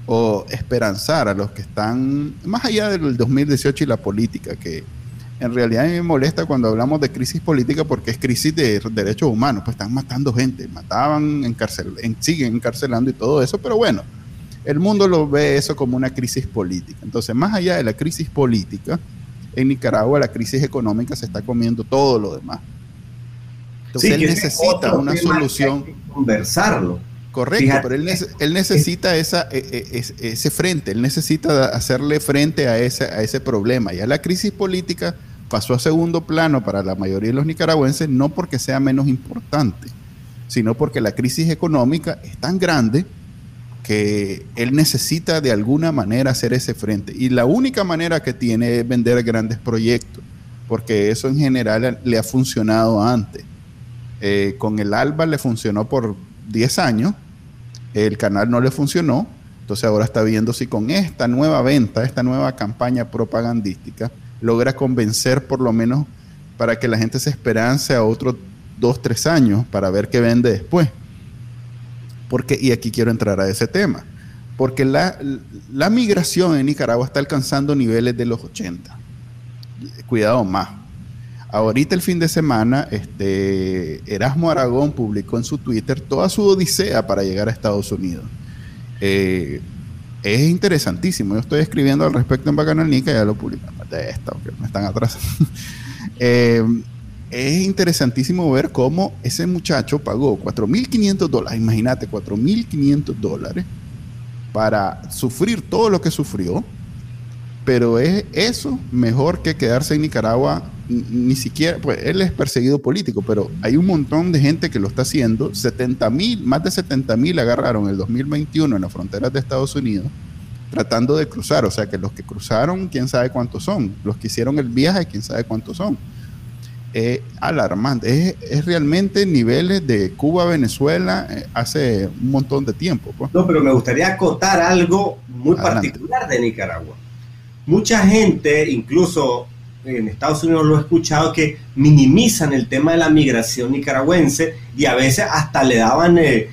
o esperanzar a los que están más allá del 2018 y la política, que en realidad a me molesta cuando hablamos de crisis política porque es crisis de derechos humanos, pues están matando gente, mataban, encarcel, siguen encarcelando y todo eso, pero bueno, el mundo lo ve eso como una crisis política. Entonces, más allá de la crisis política, en Nicaragua la crisis económica se está comiendo todo lo demás. Entonces él necesita una solución. conversarlo. Correcto, pero él, necesita esa, e, e, ese frente, él necesita hacerle frente a ese, a ese problema. Ya la crisis política pasó a segundo plano para la mayoría de los nicaragüenses, no porque sea menos importante, sino porque la crisis económica es tan grande que él necesita de alguna manera hacer ese frente. Y la única manera que tiene es vender grandes proyectos, porque eso en general le ha funcionado antes. Eh, con el ALBA le funcionó por 10 años, el canal no le funcionó, entonces ahora está viendo si con esta nueva venta, esta nueva campaña propagandística, logra convencer por lo menos para que la gente se esperance a otros 2, 3 años para ver qué vende después. Porque, y aquí quiero entrar a ese tema, porque la, la migración en Nicaragua está alcanzando niveles de los 80. Cuidado más, Ahorita el fin de semana, este, Erasmo Aragón publicó en su Twitter toda su odisea para llegar a Estados Unidos. Eh, es interesantísimo. Yo estoy escribiendo al respecto en Bacanalnica, ya lo publicamos de esto, que me están atrás. Eh, es interesantísimo ver cómo ese muchacho pagó 4.500 dólares, imagínate, 4.500 dólares para sufrir todo lo que sufrió, pero es eso mejor que quedarse en Nicaragua ni siquiera, pues él es perseguido político, pero hay un montón de gente que lo está haciendo. 70 mil, más de 70 mil agarraron el 2021 en las fronteras de Estados Unidos tratando de cruzar. O sea que los que cruzaron, quién sabe cuántos son. Los que hicieron el viaje, quién sabe cuántos son. Es alarmante. Es, realmente niveles de Cuba, Venezuela eh, hace un montón de tiempo. Pues. No, pero me gustaría acotar algo muy particular de Nicaragua. Mucha gente, incluso en Estados Unidos lo he escuchado, que minimizan el tema de la migración nicaragüense y a veces hasta le daban eh,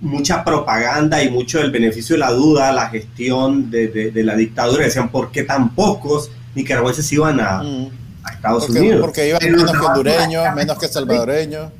mucha propaganda y mucho del beneficio de la duda a la gestión de, la dictadura. Decían, ¿por qué tan pocos nicaragüenses iban a, mm. Estados Unidos? Porque iban menos que hondureños, menos que salvadoreños.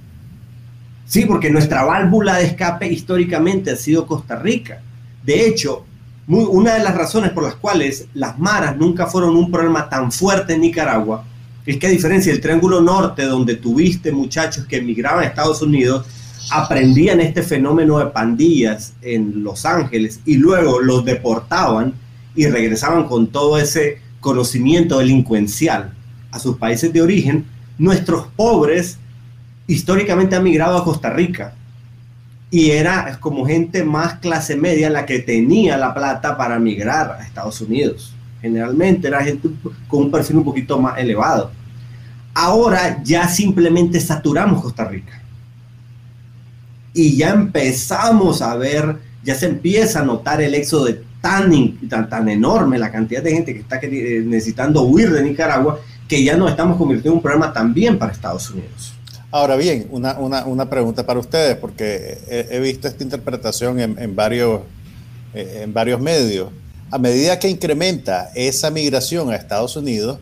Sí, porque nuestra válvula de escape históricamente ha sido Costa Rica. De hecho, una de las razones por las cuales las maras nunca fueron un problema tan fuerte en Nicaragua es que a diferencia del Triángulo Norte, donde tuviste muchachos que emigraban a Estados Unidos, aprendían este fenómeno de pandillas en Los Ángeles y luego los deportaban y regresaban con todo ese conocimiento delincuencial a sus países de origen, nuestros pobres históricamente han migrado a Costa Rica y era como gente más clase media la que tenía la plata para migrar a Estados Unidos. Generalmente era gente con un perfil un poquito más elevado. Ahora ya simplemente saturamos Costa Rica. Y ya empezamos a ver, ya se empieza a notar el éxodo de tan, tan, tan enorme, la cantidad de gente que está necesitando huir de Nicaragua, que ya nos estamos convirtiendo en un problema también para Estados Unidos. Ahora bien, una, una, una pregunta para ustedes, porque he, visto esta interpretación en, en varios, eh, en varios medios. A medida que incrementa esa migración a Estados Unidos,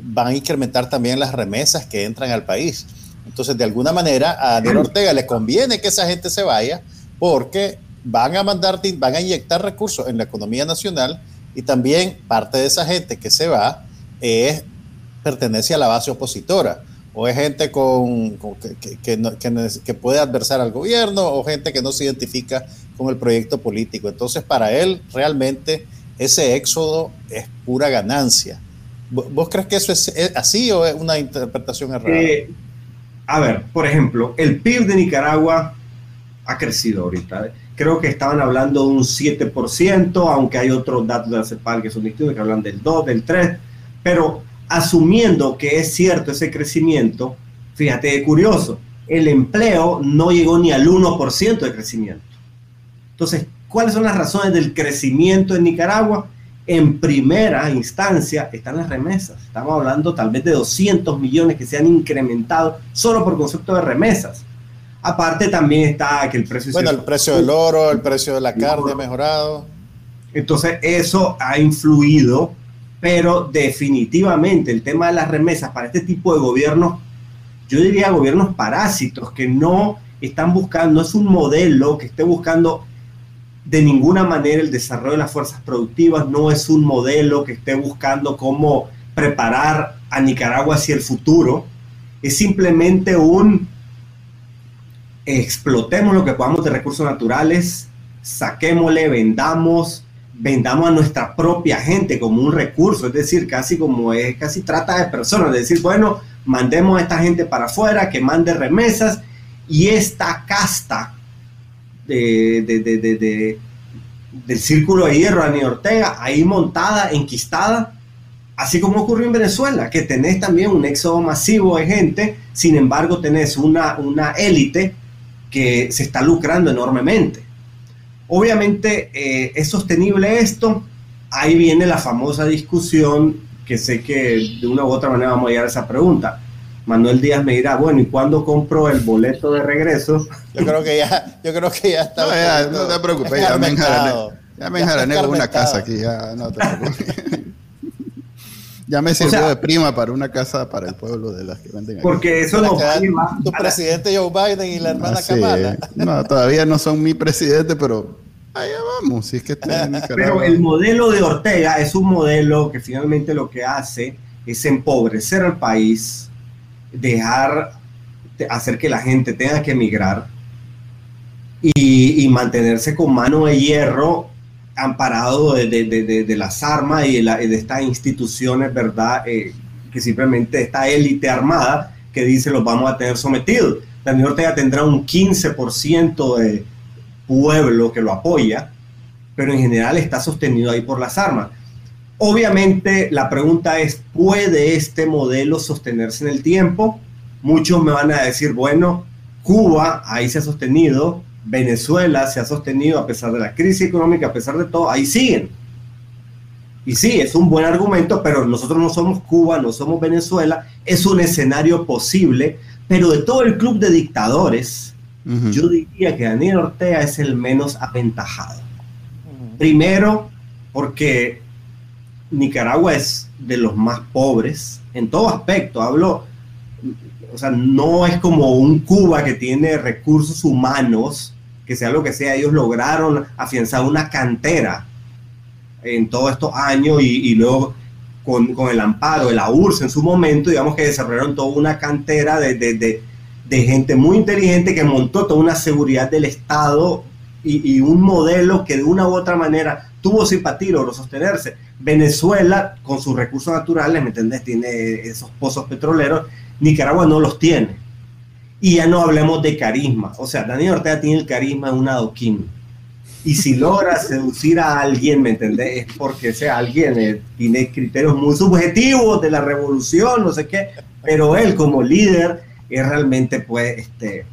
van a incrementar también las remesas que entran al país. Entonces, de alguna manera, a Daniel Ortega le conviene que esa gente se vaya porque van a mandar, van a inyectar recursos en la economía nacional y también parte de esa gente que se va es, pertenece a la base opositora o es gente con, que, puede adversar al gobierno o gente que no se identifica con el proyecto político. Entonces, para él realmente ese éxodo es pura ganancia. ¿Vos crees que eso es, así o es una interpretación errada? Eh, a ver, por ejemplo, el PIB de Nicaragua ha crecido ahorita. Creo que estaban hablando de un 7%, aunque hay otros datos de la CEPAL que son distintos, que hablan del 2, del 3, pero asumiendo que es cierto ese crecimiento, fíjate, curioso, el empleo no llegó ni al 1% de crecimiento. Entonces, ¿cuáles son las razones del crecimiento en Nicaragua? En primera instancia están las remesas. Estamos hablando tal vez de 200 millones que se han incrementado solo por concepto de remesas. Aparte también está que el precio... Bueno, el precio del oro, el precio de la carne ha mejorado. Entonces eso ha influido, pero definitivamente el tema de las remesas para este tipo de gobiernos, yo diría gobiernos parásitos que no están buscando, no es un modelo que esté buscando de ninguna manera el desarrollo de las fuerzas productivas, no es un modelo que esté buscando cómo preparar a Nicaragua hacia el futuro, es simplemente un explotemos lo que podamos de recursos naturales, saquémosle, vendamos, vendamos a nuestra propia gente como un recurso, es decir, casi como es, casi trata de personas, es decir, bueno, mandemos a esta gente para afuera, que mande remesas, y esta casta de, de, del círculo de hierro, Ani Ortega, ahí montada, enquistada, así como ocurrió en Venezuela, que tenés también un éxodo masivo de gente, sin embargo tenés una, una élite que se está lucrando enormemente. Obviamente eh, es sostenible esto, ahí viene la famosa discusión que sé que de una u otra manera vamos a llegar a esa pregunta. Manuel Díaz me dirá, bueno, ¿y cuándo compro el boleto de regreso? Yo creo que ya, yo creo que ya está. No, te preocupes, ya me enjarané, ya me enjarané con una casa aquí, ya no te preocupes. Ya me sirvió de prima para una casa para el pueblo de las que venden aquí. Porque eso no Tu presidente Joe Biden y la hermana ah, Kamala. No, todavía no son mi presidente, pero allá vamos. Si es que Pero el modelo de Ortega es un modelo que finalmente lo que hace es empobrecer al país, dejar, hacer que la gente tenga que emigrar y, y mantenerse con mano de hierro amparado de, de, de, las armas y de, estas instituciones, ¿verdad? Eh, que simplemente esta élite armada que dice los vamos a tener sometidos. Daniel Ortega tendrá un 15% de pueblo que lo apoya, pero en general está sostenido ahí por las armas. Obviamente la pregunta es, ¿puede este modelo sostenerse en el tiempo? Muchos me van a decir, bueno, Cuba ahí se ha sostenido, Venezuela se ha sostenido a pesar de la crisis económica, a pesar de todo, ahí siguen. Y sí, es un buen argumento, pero nosotros no somos Cuba, no somos Venezuela, es un escenario posible, pero de todo el club de dictadores, yo diría que Daniel Ortega es el menos aventajado. Primero, porque Nicaragua es de los más pobres en todo aspecto, hablo, o sea, no es como un Cuba que tiene recursos humanos que sea lo que sea, ellos lograron afianzar una cantera en todos estos años y, luego con, con, el amparo de la URSS en su momento, digamos que desarrollaron toda una cantera de, de, de, gente muy inteligente que montó toda una seguridad del Estado y, un modelo que de una u otra manera tuvo simpatía y logró sostenerse. Venezuela, con sus recursos naturales, ¿me entendés? Tiene esos pozos petroleros, Nicaragua no los tiene. Y ya no hablemos de carisma. O sea, Daniel Ortega tiene el carisma de un adoquín. Y si logra seducir a alguien, ¿me entendés? Es porque ese alguien eh, tiene criterios muy subjetivos de la revolución, no sé qué. Pero él como líder es realmente, pues, este...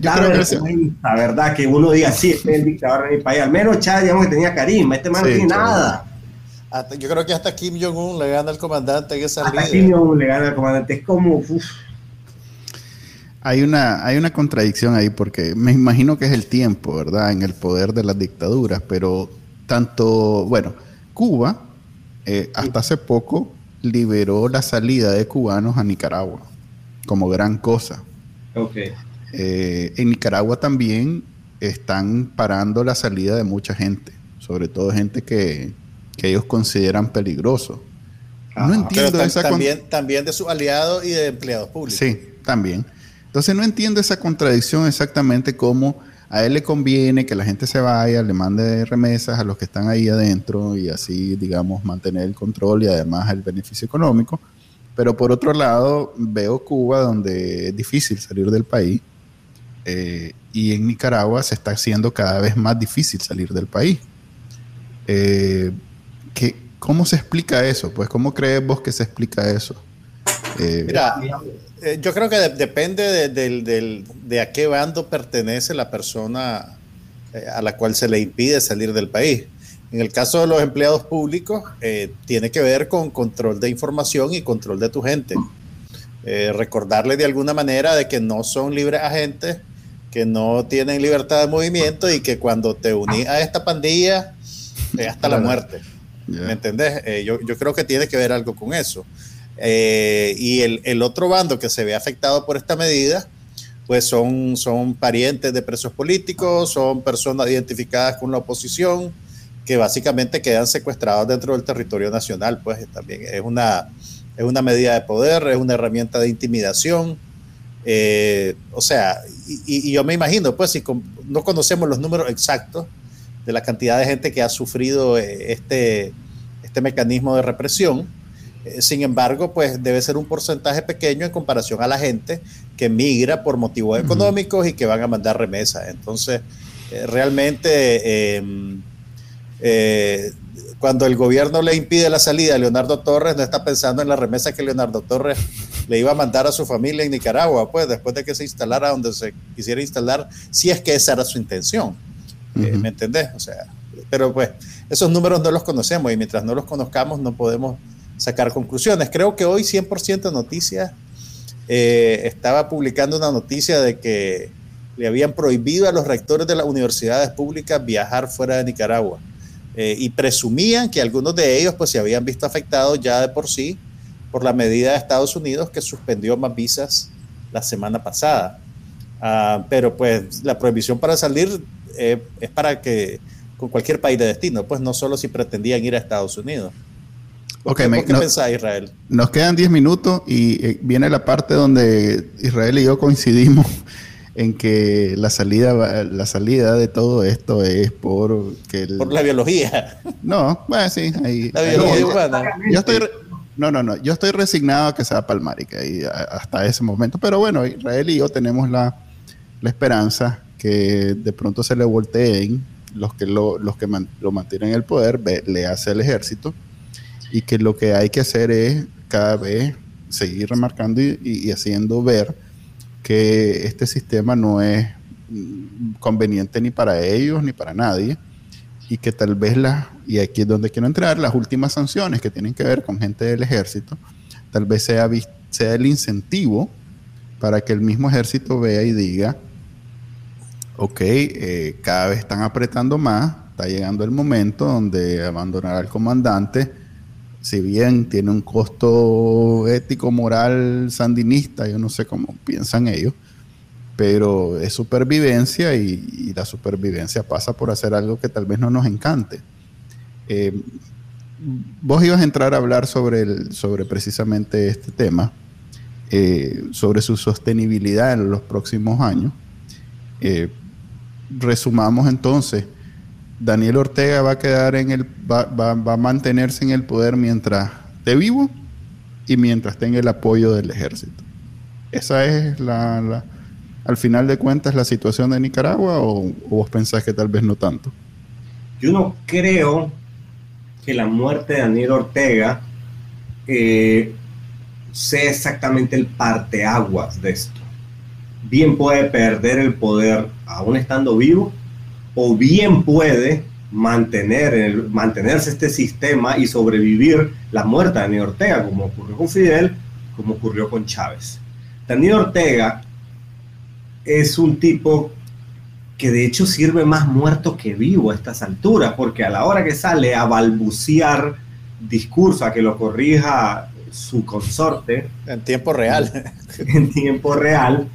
Yo creo que la verdad, que uno diga, sí, este es el dictador de mi país. Al menos Chad, digamos que tenía carisma. Este man no tiene nada. Yo creo que hasta Kim Jong-un le gana al comandante en esa Hasta Kim Jong-un le gana al comandante. Es como... Hay una, hay una contradicción ahí porque me imagino que es el tiempo, ¿verdad? En el poder de las dictaduras, pero tanto, bueno, Cuba eh, hasta hace poco liberó la salida de cubanos a Nicaragua como gran cosa. Okay. Eh, en Nicaragua también están parando la salida de mucha gente, sobre todo gente que, ellos consideran peligroso. No entiendo esa también, también de sus aliados y de empleados públicos. Sí, también. Entonces no entiendo esa contradicción exactamente cómo a él le conviene que la gente se vaya, le mande remesas a los que están ahí adentro y así, digamos, mantener el control y además el beneficio económico. Pero por otro lado, veo Cuba donde es difícil salir del país eh, y en Nicaragua se está haciendo cada vez más difícil salir del país. Eh, ¿Cómo se explica eso? Pues, ¿cómo crees vos que se explica eso? Eh, Mira, eh, yo creo que depende de, a qué bando pertenece la persona eh, a la cual se le impide salir del país. En el caso de los empleados públicos, tiene que ver con control de información y control de tu gente. eh, recordarle de alguna manera de que no son libres agentes, que no tienen libertad de movimiento y que cuando te unís a esta pandilla, es hasta la muerte. ¿Me entendés? Eh, yo, yo, creo que tiene que ver algo con eso. Eh, y el, el, otro bando que se ve afectado por esta medida, pues son, son parientes de presos políticos, son personas identificadas con la oposición, que básicamente quedan secuestrados dentro del territorio nacional, pues también es una, es una medida de poder, es una herramienta de intimidación. Eh, o sea, y, y, yo me imagino, pues si no conocemos los números exactos de la cantidad de gente que ha sufrido este, este mecanismo de represión, eh, sin embargo, pues debe ser un porcentaje pequeño en comparación a la gente que migra por motivos económicos y que van a mandar remesas. Entonces, eh, realmente, em, eh, cuando el gobierno le impide la salida a Leonardo Torres, no está pensando en la remesa que Leonardo Torres le iba a mandar a su familia en Nicaragua, pues después de que se instalara donde se quisiera instalar, si es que esa era su intención. ¿Me entendés? O sea, pero pues esos números no los conocemos y mientras no los conozcamos no podemos sacar conclusiones. Creo que hoy 100% Noticias eh, estaba publicando una noticia de que le habían prohibido a los rectores de las universidades públicas viajar fuera de Nicaragua eh, y presumían que algunos de ellos pues se habían visto afectados ya de por sí por la medida de Estados Unidos que suspendió más visas la semana pasada. Ah, pero pues la prohibición para salir eh, es para que con cualquier país de destino, pues no solo si pretendían ir a Estados Unidos. Okay, ¿Qué, Israel? Nos quedan 10 minutos y eh, viene la parte donde Israel y yo coincidimos en que la salida, la salida de todo esto es por que por la biología. No, bueno, sí, ahí, la biología humana. Yo estoy, no, no, no, yo estoy resignado a que sea palmárica y hasta ese momento, pero bueno, Israel y yo tenemos la, la esperanza que de pronto se le volteen los que lo, los que lo mantienen en el poder, le hace el ejército y que lo que hay que hacer es cada vez seguir remarcando y, haciendo ver que este sistema no es conveniente ni para ellos ni para nadie y que tal vez las, y aquí es donde quiero entrar, las últimas sanciones que tienen que ver con gente del ejército, tal vez sea, sea el incentivo para que el mismo ejército vea y diga, ok, eh, cada vez están apretando más, está llegando el momento donde abandonar al comandante si bien tiene un costo ético, moral, sandinista, yo no sé cómo piensan ellos, pero es supervivencia y, la supervivencia pasa por hacer algo que tal vez no nos encante. Eh, vos ibas a entrar a hablar sobre, el, sobre precisamente este tema, eh, sobre su sostenibilidad en los próximos años. Eh, resumamos entonces Daniel Ortega va a quedar en el, va, a mantenerse en el poder mientras esté vivo y mientras tenga el apoyo del ejército. Esa es la, al final de cuentas la situación de Nicaragua o, vos pensás que tal vez no tanto. Yo no creo que la muerte de Daniel Ortega eh, sea exactamente el parteaguas de esto. Bien puede perder el poder aún estando vivo o bien puede mantener, mantenerse este sistema y sobrevivir la muerte de Daniel Ortega, como ocurrió con Fidel, como ocurrió con Chávez. Daniel Ortega es un tipo que de hecho sirve más muerto que vivo a estas alturas, porque a la hora que sale a balbucear discurso, a que lo corrija su consorte. En tiempo real. En tiempo real,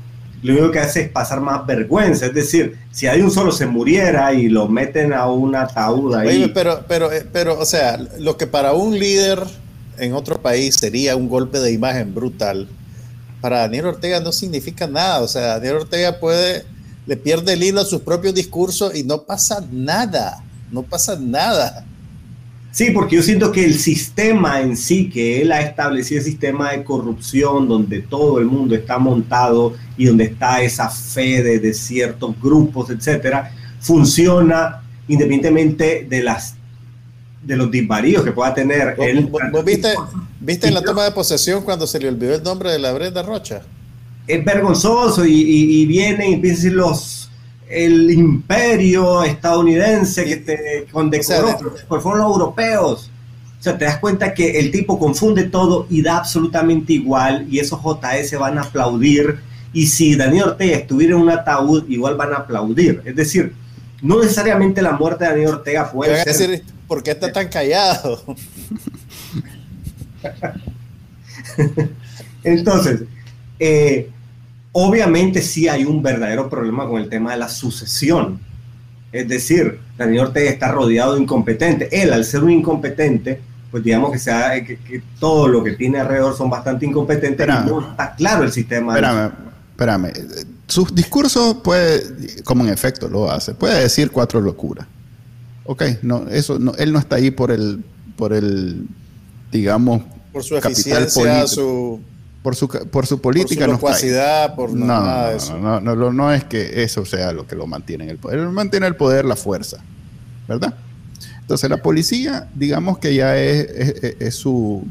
lo único que hace es pasar más vergüenza. Es decir, si hay un solo se muriera y lo meten a un ataúd ahí. pero, pero, eh, pero, o sea, lo que para un líder en otro país sería un golpe de imagen brutal, para Daniel Ortega no significa nada. O sea, Daniel Ortega puede, le pierde el hilo a sus propios discursos y no pasa nada. No pasa nada. Sí, porque yo siento que el sistema en sí que él ha establecido, el sistema de corrupción donde todo el mundo está montado y donde está esa fe de, ciertos grupos, etcétera, funciona independientemente de las de los disvaríos que pueda tener él. viste, viste en la toma de posesión cuando se le olvidó el nombre de la Brenda Rocha? Es vergonzoso y, y, vienen y empiezan los el imperio estadounidense que te condecoró, pues fueron los europeos. O sea, te das cuenta que el tipo confunde todo y da absolutamente igual y esos JS van a aplaudir y si Daniel Ortega estuviera en un ataúd, igual van a aplaudir. Es decir, no necesariamente la muerte de Daniel Ortega puede ser... decir, ¿por qué está tan callado? Entonces, eh, obviamente sí hay un verdadero problema con el tema de la sucesión. Es decir, Daniel Ortega está rodeado de incompetentes. Él, al ser un incompetente, pues digamos que, sea, que, todo lo que tiene alrededor son bastante incompetentes no está claro el sistema. Espérame, espérame. Sus discursos puede, como en efecto lo hace, puede decir cuatro locuras. Ok, no, eso, no, él no está ahí por el, por el, digamos, por su eficiencia, su por su, por su política por su no por no, nada de eso. No, no, no, no, es que eso sea lo que lo mantiene en el poder. Mantiene el poder la fuerza, ¿verdad? Entonces la policía, digamos que ya es, su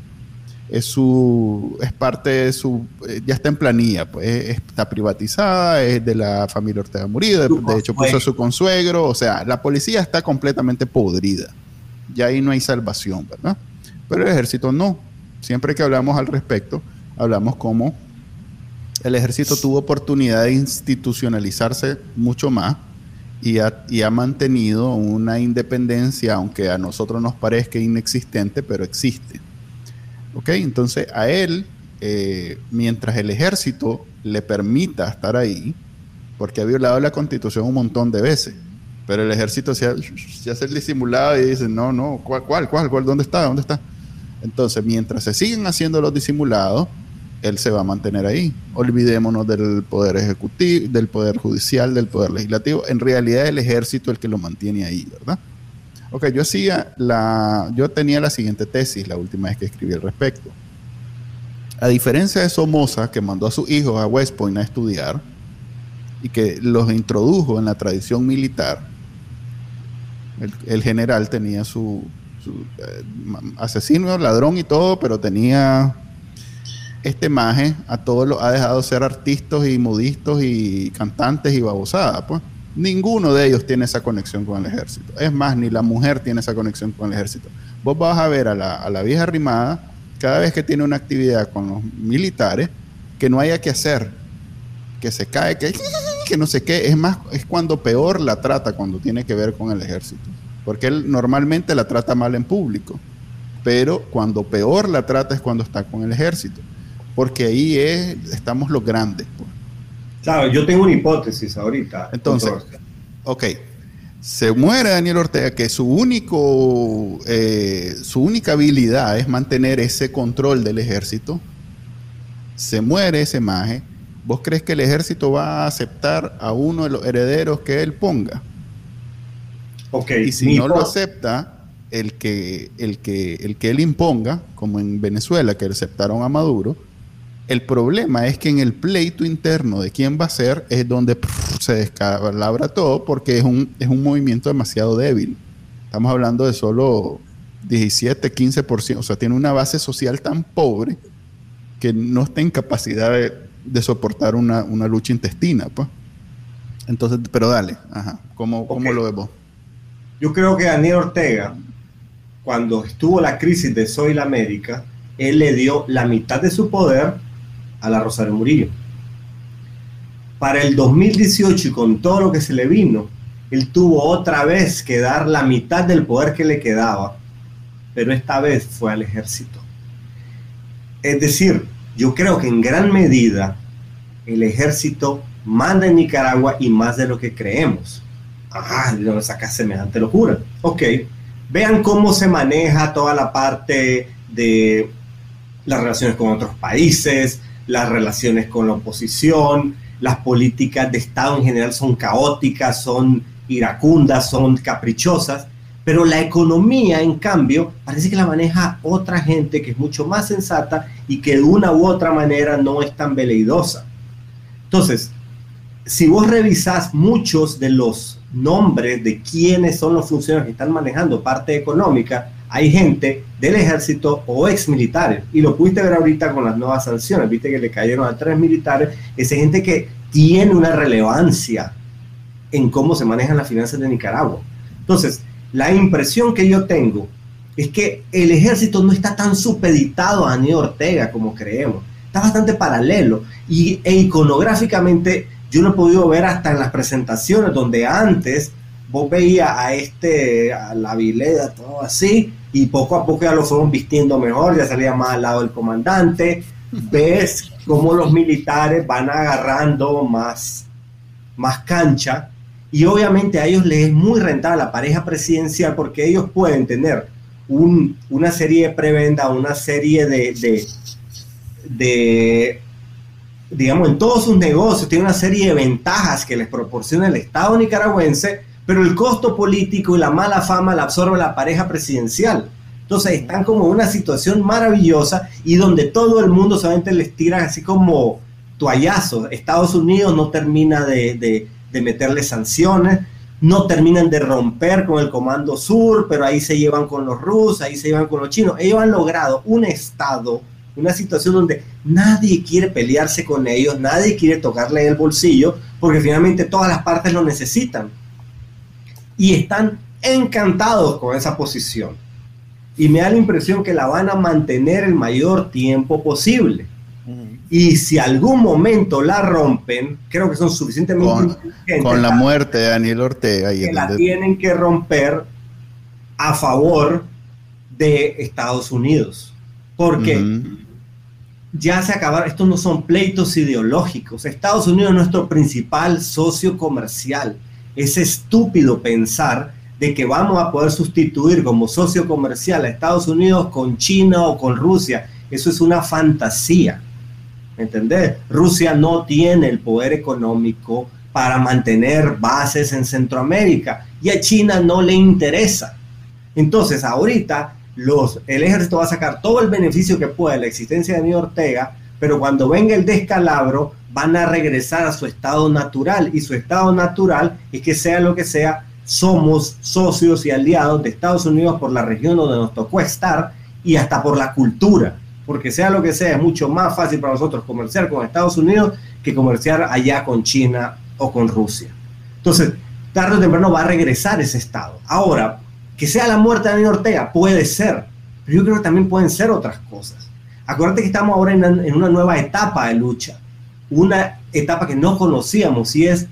es su es parte de su ya está en planilla, pues está privatizada, es de la familia Ortega Murillo, de, hecho puso a su consuegro, o sea, la policía está completamente podrida. Ya ahí no hay salvación, ¿verdad? Pero el ejército no. Siempre que hablamos al respecto, hablamos como el ejército tuvo oportunidad de institucionalizarse mucho más y ha, mantenido una independencia, aunque a nosotros nos parezca inexistente, pero existe. ¿Ok? Entonces a él, eh, mientras el ejército le permita estar ahí, porque ha violado la constitución un montón de veces, pero el ejército se, hace el disimulado y dice, no, no, ¿cuál, cuál, cuál, cuál, dónde está, dónde está? Entonces, mientras se siguen haciendo los disimulados, él se va a mantener ahí. Olvidémonos del poder ejecutivo, del poder judicial, del poder legislativo. En realidad el ejército es el que lo mantiene ahí, ¿verdad? Ok, yo hacía la, yo tenía la siguiente tesis la última vez que escribí al respecto. A diferencia de Somoza, que mandó a sus hijos a West Point a estudiar y que los introdujo en la tradición militar, el, general tenía su, eh, asesino, ladrón y todo, pero tenía este maje a todos los ha dejado ser artistas y modistas y cantantes y babosadas, pues. Ninguno de ellos tiene esa conexión con el ejército. Es más, ni la mujer tiene esa conexión con el ejército. Vos vas a ver a la, vieja rimada cada vez que tiene una actividad con los militares que no haya que hacer, que se cae, que, que no sé qué. Es más, es cuando peor la trata cuando tiene que ver con el ejército. Porque él normalmente la trata mal en público. Pero cuando peor la trata es cuando está con el ejército porque ahí es, estamos los grandes. Claro, yo tengo una hipótesis ahorita. Entonces, ok, se muere Daniel Ortega, que su, único, eh, su única habilidad es mantener ese control del ejército. Se muere ese maje. ¿Vos crees que el ejército va a aceptar a uno de los herederos que él ponga? Ok. Y si no lo acepta, el que, el, que, el que él imponga, como en Venezuela, que aceptaron a Maduro, el problema es que en el pleito interno de quién va a ser es donde se descalabra todo porque es un, es un movimiento demasiado débil. Estamos hablando de solo 17, 15%. O sea, tiene una base social tan pobre que no está en capacidad de, soportar una, lucha intestina. Pues. Entonces, pero dale, ajá. ¿Cómo, lo ves vos? Yo creo que Daniel Ortega, cuando estuvo la crisis de Soy la América, él le dio la mitad de su poder a la Rosario Murillo. Para el 2018 y con todo lo que se le vino, él tuvo otra vez que dar la mitad del poder que le quedaba, pero esta vez fue al ejército. Es decir, yo creo que en gran medida el ejército manda en Nicaragua y más de lo que creemos. Ah, ¿de dónde saca semejante locura? Ok, vean cómo se maneja toda la parte de las relaciones con otros países, las relaciones con la oposición, las políticas de Estado en general son caóticas, son iracundas, son caprichosas, pero la economía, en cambio, parece que la maneja otra gente que es mucho más sensata y que de una u otra manera no es tan veleidosa. Entonces, si vos revisás muchos de los nombres de quiénes son los funcionarios que están manejando parte económica, hay gente del ejército o ex militares, y lo pudiste ver ahorita con las nuevas sanciones, viste que le cayeron a tres militares, es gente que tiene una relevancia en cómo se manejan las finanzas de Nicaragua. Entonces, la impresión que yo tengo es que el ejército no está tan supeditado a Daniel Ortega como creemos. Está bastante paralelo. Y e iconográficamente yo lo he podido ver hasta en las presentaciones donde antes vos veías a este, a la Vileda, todo así, y poco a poco ya lo fueron vistiendo mejor, ya salía más al lado del comandante. Ves cómo los militares van agarrando más, más cancha y obviamente a ellos les es muy rentable la pareja presidencial porque ellos pueden tener una serie de prebenda, una serie de, de, de, digamos, en todos sus negocios, tiene una serie de ventajas que les proporciona el Estado nicaragüense, pero el costo político y la mala fama la absorbe la pareja presidencial. Entonces están como en una situación maravillosa y donde todo el mundo solamente les tira así como toallazos. Estados Unidos no termina de, de meterle sanciones, no terminan de romper con el Comando Sur, pero ahí se llevan con los rusos, ahí se llevan con los chinos. Ellos han logrado un estado, una situación donde nadie quiere pelearse con ellos, nadie quiere tocarle el bolsillo, porque finalmente todas las partes lo necesitan. Y están encantados con esa posición. Y me da la impresión que la van a mantener el mayor tiempo posible. Y si algún momento la rompen, creo que son suficientemente con, con la muerte de Daniel Ortega. Y que la tienen que romper a favor de Estados Unidos. Porque ya se acabaron, estos no son pleitos ideológicos. Estados Unidos es nuestro principal socio comercial. Es estúpido pensar de que vamos a poder sustituir como socio comercial a Estados Unidos con China o con Rusia. Eso es una fantasía. ¿Entendés? Rusia no tiene el poder económico para mantener bases en Centroamérica y a China no le interesa. Entonces, ahorita el ejército va a sacar todo el beneficio que pueda de la existencia de Daniel Ortega, pero cuando venga el descalabro, van a regresar a su estado natural y su estado natural es que sea lo que sea, somos socios y aliados de Estados Unidos por la región donde nos tocó estar y hasta por la cultura porque sea lo que sea, es mucho más fácil para nosotros comerciar con Estados Unidos que comerciar allá con China o con Rusia. Entonces, tarde o temprano va a regresar ese Estado. Ahora, que sea la muerte de Daniel Ortega, puede ser, pero yo creo que también pueden ser otras cosas. Acuérdate que estamos ahora en, una nueva etapa de lucha, una etapa que no conocíamos y es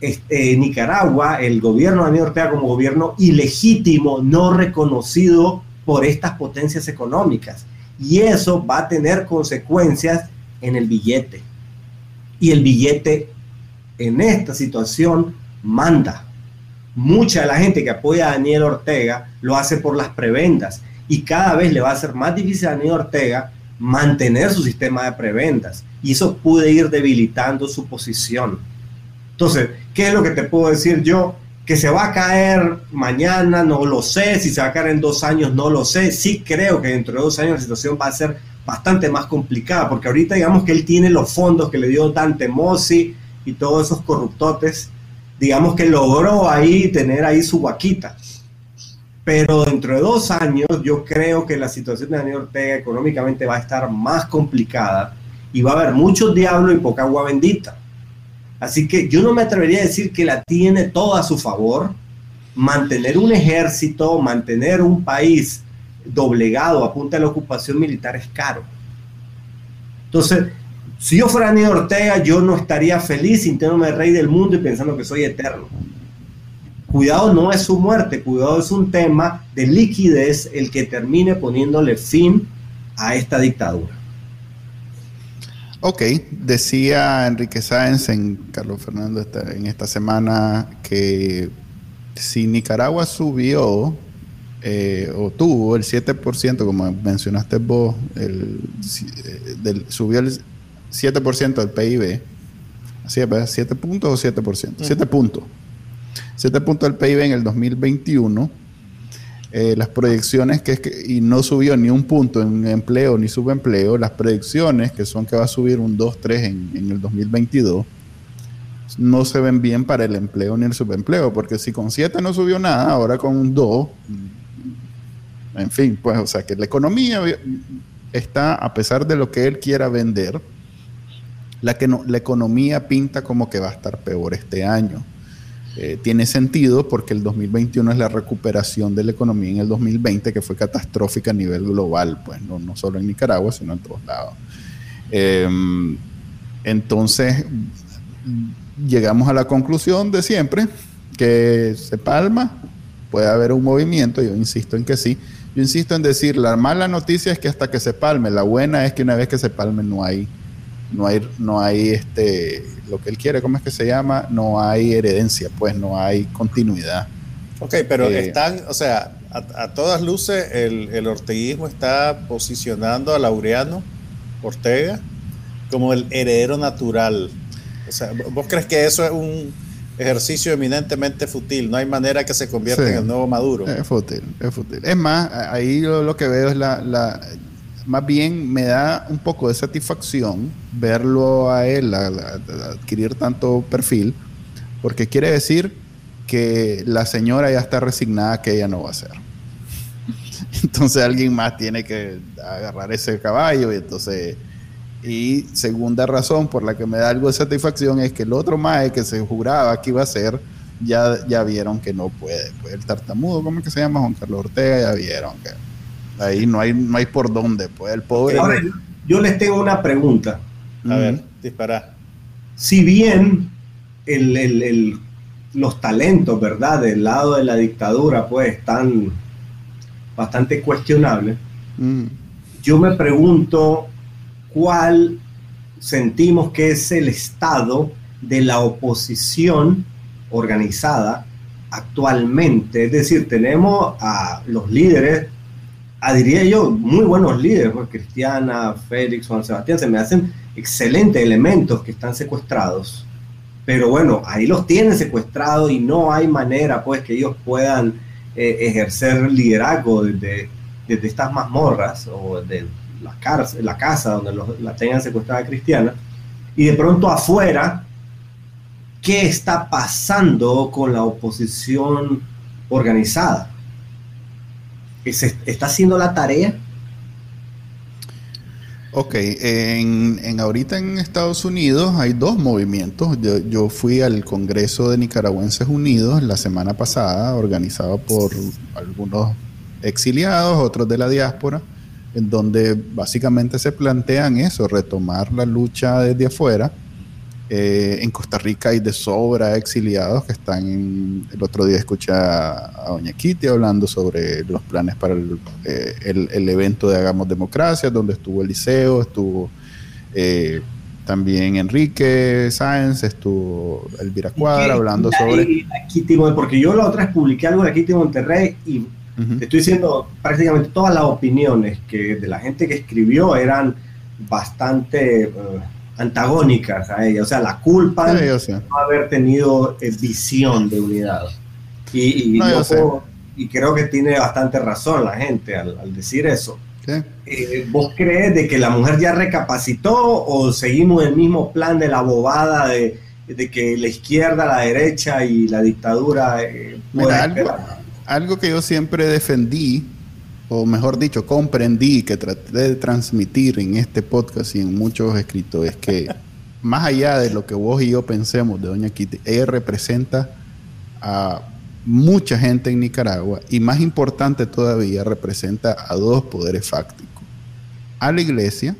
este, Nicaragua, el gobierno de Daniel Ortega como gobierno ilegítimo, no reconocido por estas potencias económicas y eso va a tener consecuencias en el billete. Y el billete en esta situación manda. Mucha de la gente que apoya a Daniel Ortega lo hace por las prebendas y cada vez le va a ser más difícil a Daniel Ortega mantener su sistema de prebendas y eso puede ir debilitando su posición. Entonces, ¿qué es lo que te puedo decir yo? Que se va a caer mañana, no lo sé. Si se va a caer en dos años, no lo sé. Sí creo que dentro de dos años la situación va a ser bastante más complicada, porque ahorita digamos que él tiene los fondos que le dio Dante Mossi y todos esos corruptotes, digamos que logró ahí tener ahí su vaquita. Pero dentro de dos años yo creo que la situación de Daniel Ortega económicamente va a estar más complicada y va a haber muchos diablos y poca agua bendita. Así que yo no me atrevería a decir que la tiene todo a su favor. Mantener un ejército, mantener un país doblegado a punta de la ocupación militar es caro. Entonces, si yo fuera Daniel Ortega, yo no estaría feliz sintiéndome rey del mundo y pensando que soy eterno. Cuidado no es su muerte, cuidado es un tema de liquidez el que termine poniéndole fin a esta dictadura. Ok, decía Enrique Sáenz en Carlos Fernando en esta semana que si Nicaragua subió eh, o tuvo el 7%, como mencionaste vos, el, eh, del, subió el 7% del PIB, así es, 7 puntos o 7%, 7 puntos. 7 puntos del PIB en el 2021 eh, las proyecciones que, y no subió ni un punto en empleo ni subempleo, las proyecciones que son que va a subir un 2, 3 en, en el 2022, no se ven bien para el empleo ni el subempleo, porque si con 7 no subió nada, ahora con un 2, en fin, pues, o sea, que la economía está, a pesar de lo que él quiera vender, la, que no, la economía pinta como que va a estar peor este año. Eh, tiene sentido porque el 2021 es la recuperación de la economía en el 2020, que fue catastrófica a nivel global, pues no, no solo en Nicaragua, sino en todos lados. Em, entonces, llegamos a la conclusión de siempre que se palma, puede haber un movimiento, yo insisto en que sí. Yo insisto en decir, la mala noticia es que hasta que se palme, la buena es que una vez que se palme no hay, no hay, no hay este, lo que él quiere, ¿cómo es que se llama? No hay heredencia, pues no hay continuidad. Ok, pero eh, están, o sea, a, todas luces el, el, orteguismo está posicionando a Laureano Ortega como el heredero natural. O sea, ¿vos crees que eso es un ejercicio eminentemente fútil? No hay manera que se convierta en el nuevo Maduro. Es fútil, es fútil. Es más, ahí lo, que veo es la, la más bien me da un poco de satisfacción verlo a él adquirir tanto perfil, porque quiere decir que la señora ya está resignada que ella no va a ser. Entonces alguien más tiene que agarrar ese caballo y entonces... Y segunda razón por la que me da algo de satisfacción es que el otro mae que se juraba que iba a ser, ya, ya vieron que no puede. Pues el tartamudo, ¿cómo es que se llama? Juan Carlos Ortega, ya vieron que Ahí no hay, no hay por dónde, pues el pobre. Ahora, yo les tengo una pregunta. A ver, dispara. Si bien el, los talentos, ¿verdad?, del lado de la dictadura, pues están bastante cuestionables, yo me pregunto cuál sentimos que es el estado de la oposición organizada actualmente. Es decir, tenemos a los líderes diría yo, muy buenos líderes, pues Cristiana, Félix, Juan Sebastián, se me hacen excelentes elementos que están secuestrados. Pero bueno, ahí los tienen secuestrados y no hay manera pues que ellos puedan eh, ejercer liderazgo desde, desde, estas mazmorras o de la, cárcel, la casa donde la tengan secuestrada cristiana. Y de pronto afuera, ¿qué está pasando con la oposición organizada? ¿Se está haciendo la tarea? Ok, en, ahorita en Estados Unidos hay dos movimientos. Yo, fui al Congreso de Nicaragüenses Unidos la semana pasada, organizado por algunos exiliados, otros de la diáspora, en donde básicamente se plantean eso, retomar la lucha desde afuera eh, en Costa Rica hay de sobra exiliados que están en, el otro día escuché a, Doña Kitty hablando sobre los planes para el, eh, evento de Hagamos Democracia, donde estuvo Eliseo, estuvo eh, también Enrique Sáenz, estuvo Elvira Cuadra hablando sobre... porque yo la otra vez publiqué algo de Kitty Monterrey y te estoy diciendo prácticamente todas las opiniones que de la gente que escribió eran bastante antagónicas a ella, o sea, la culpa de no haber tenido eh, visión de unidad. Y, y, creo que tiene bastante razón la gente al, decir eso. Eh, ¿Vos crees de que la mujer ya recapacitó o seguimos el mismo plan de la bobada de, que la izquierda, la derecha y la dictadura... Eh, algo que yo siempre defendí o mejor dicho, comprendí que traté de transmitir en este podcast y en muchos escritos, es que más allá de lo que vos y yo pensemos de Doña Kitty, ella representa a mucha gente en Nicaragua y más importante todavía, representa a dos poderes fácticos. A la iglesia,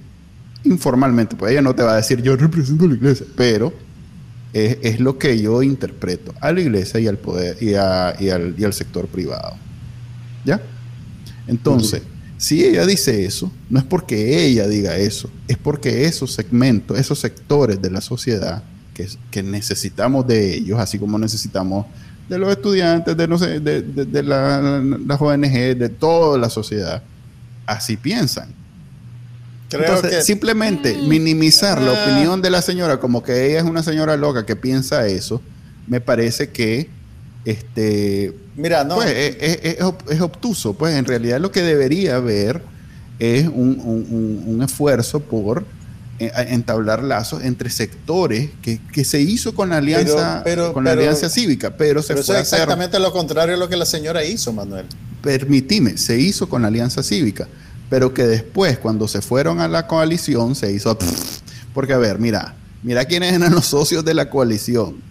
informalmente, pues ella no te va a decir yo represento a la iglesia, pero es, lo que yo interpreto, a la iglesia y al poder y, y, al, y al sector privado. ¿Ya? Entonces, si ella dice eso, no es porque ella diga eso, es porque esos segmentos, esos sectores de la sociedad que, necesitamos de ellos, así como necesitamos de los estudiantes, de, no sé, de, la, las ONG, de toda la sociedad, así piensan. Creo que... simplemente mm. minimizar la ah. opinión de la señora como que ella es una señora loca que piensa eso, me parece que este, Mira, no. Pues, es, obtuso. Pues en realidad lo que debería haber es un, esfuerzo por eh, entablar lazos entre sectores que, se hizo con la alianza con la alianza cívica, pero se fue exactamente lo contrario a lo que la señora hizo, Manuel. Permitime, se hizo con la alianza cívica, pero que después cuando se fueron a la coalición se hizo porque a ver, mira, mira quiénes eran los socios de la coalición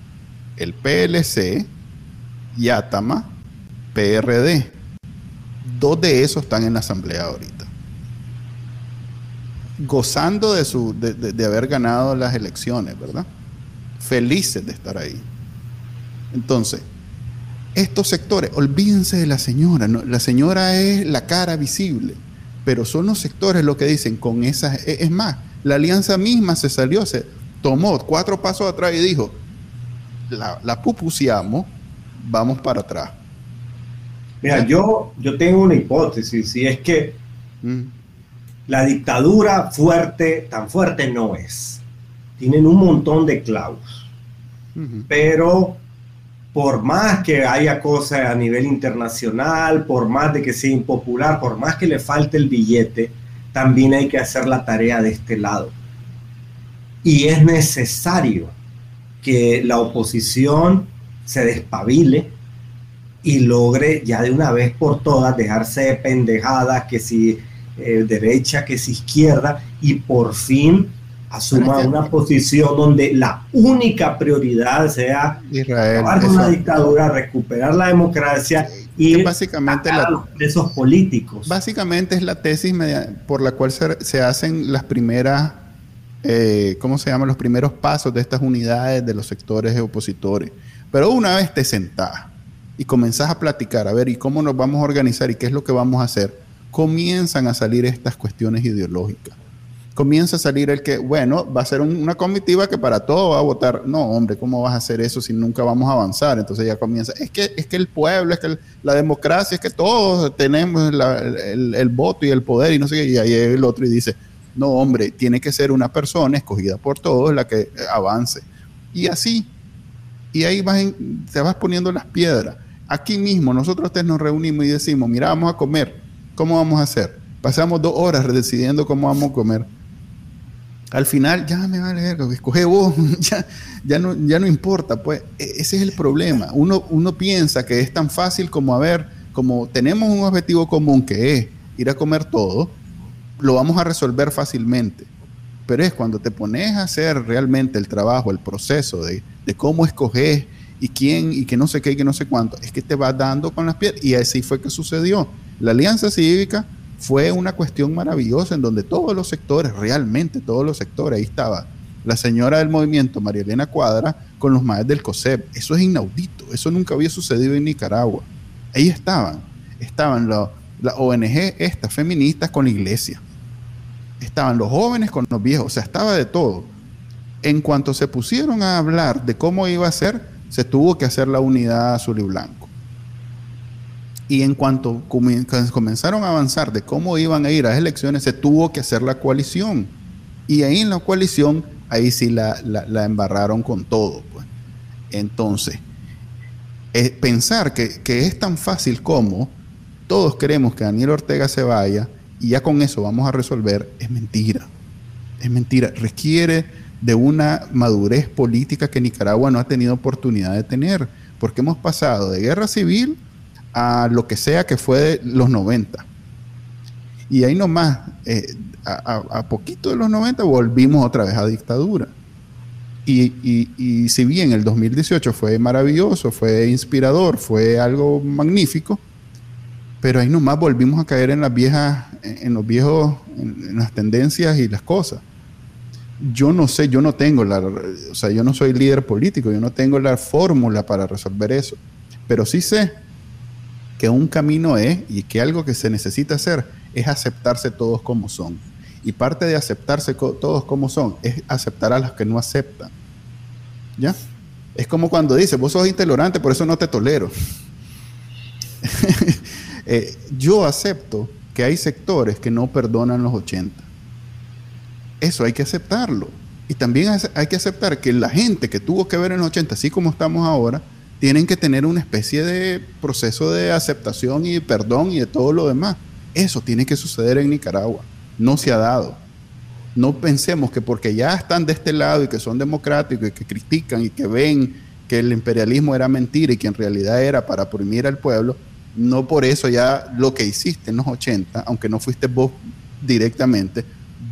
el PLC, Yatama, PRD. Dos de esos están en la asamblea ahorita. Gozando de, su, de, haber ganado las elecciones, ¿verdad? Felices de estar ahí. Entonces, estos sectores, olvídense de la señora. La señora es la cara visible, pero son los sectores lo que dicen con esas. E, es más, la alianza misma se salió, se tomó cuatro pasos atrás y dijo: La, la vamos para atrás. Mira, yo, yo tengo una hipótesis, y es que mm. la dictadura fuerte, tan fuerte no es. Tienen un montón de clavos. Pero por más que haya cosas a nivel internacional, por más de que sea impopular, por más que le falte el billete, también hay que hacer la tarea de este lado. Y es necesario que la oposición se despabile y logre ya de una vez por todas dejarse de pendejadas, que si eh, derecha, que si izquierda, y por fin asuma una posición donde la única prioridad sea Israel, acabar con la dictadura, recuperar la democracia y básicamente la, esos políticos. Básicamente es la tesis por la cual se, hacen las primeras, eh, ¿cómo se llaman? Los primeros pasos de estas unidades de los sectores opositores. Pero una vez te sentás y comenzás a platicar, a ver, ¿y cómo nos vamos a organizar y qué es lo que vamos a hacer? Comienzan a salir estas cuestiones ideológicas. Comienza a salir el que, bueno, va a ser una comitiva que para todo va a votar. No, hombre, ¿cómo vas a hacer eso si nunca vamos a avanzar? Entonces ya comienza, es que, es que el pueblo, es que la democracia, es que todos tenemos el, el, voto y el poder y no sé qué. Y ahí el otro y dice, no, hombre, tiene que ser una persona escogida por todos la que avance. Y así, y ahí vas te vas poniendo las piedras. Aquí mismo nosotros nos reunimos y decimos, mira, vamos a comer, ¿cómo vamos a hacer? Pasamos dos horas decidiendo cómo vamos a comer. Al final, ya me vale escoge vos, ya, ya, no, ya no importa, pues e, ese es el problema. Uno, uno piensa que es tan fácil como, a ver, como tenemos un objetivo común que es ir a comer todo, lo vamos a resolver fácilmente. Pero es cuando te pones a hacer realmente el trabajo, el proceso de, de cómo escoger y quién y que no sé qué y que no sé cuánto, es que te va dando con las piedras. Y así fue que sucedió. La alianza cívica fue una cuestión maravillosa en donde todos los sectores, realmente todos los sectores, ahí estaba la señora del movimiento, María Elena Cuadra, con los maestros del COSEP. Eso es inaudito, eso nunca había sucedido en Nicaragua. Ahí estaban, estaban la, la ONG, estas feministas con la iglesia. Estaban los jóvenes con los viejos, o sea, estaba de todo en cuanto se pusieron a hablar de cómo iba a ser, se tuvo que hacer la unidad azul y blanco. Y en cuanto comenzaron a avanzar de cómo iban a ir a las elecciones, se tuvo que hacer la coalición. Y ahí en la coalición, ahí sí la, embarraron con todo. Pues. Entonces, eh, pensar que, que es tan fácil como todos queremos que Daniel Ortega se vaya y ya con eso vamos a resolver, es mentira. Es mentira. Requiere de una madurez política que Nicaragua no ha tenido oportunidad de tener, porque hemos pasado de guerra civil a lo que sea que fue los 90. Y ahí nomás, eh, a, poquito de los 90 volvimos otra vez a dictadura. Y, y, si bien el 2018 fue maravilloso, fue inspirador, fue algo magnífico, pero ahí nomás volvimos a caer en las viejas, en los viejos, en las tendencias y las cosas yo no sé, yo no tengo la, o sea, yo no soy líder político, yo no tengo la fórmula para resolver eso, pero sí sé que un camino es, y que algo que se necesita hacer, es aceptarse todos como son. Y parte de aceptarse todos como son es aceptar a los que no aceptan. ¿Ya? Es como cuando dice, vos sos intolerante, por eso no te tolero. Eh, yo acepto que hay sectores que no perdonan los 80 eso hay que aceptarlo. Y también hay que aceptar que la gente que tuvo que ver en los 80, así como estamos ahora, tienen que tener una especie de proceso de aceptación y perdón y de todo lo demás. Eso tiene que suceder en Nicaragua. No se ha dado. No pensemos que porque ya están de este lado y que son democráticos y que critican y que ven que el imperialismo era mentira y que en realidad era para oprimir al pueblo, no por eso ya lo que hiciste en los 80, aunque no fuiste vos directamente,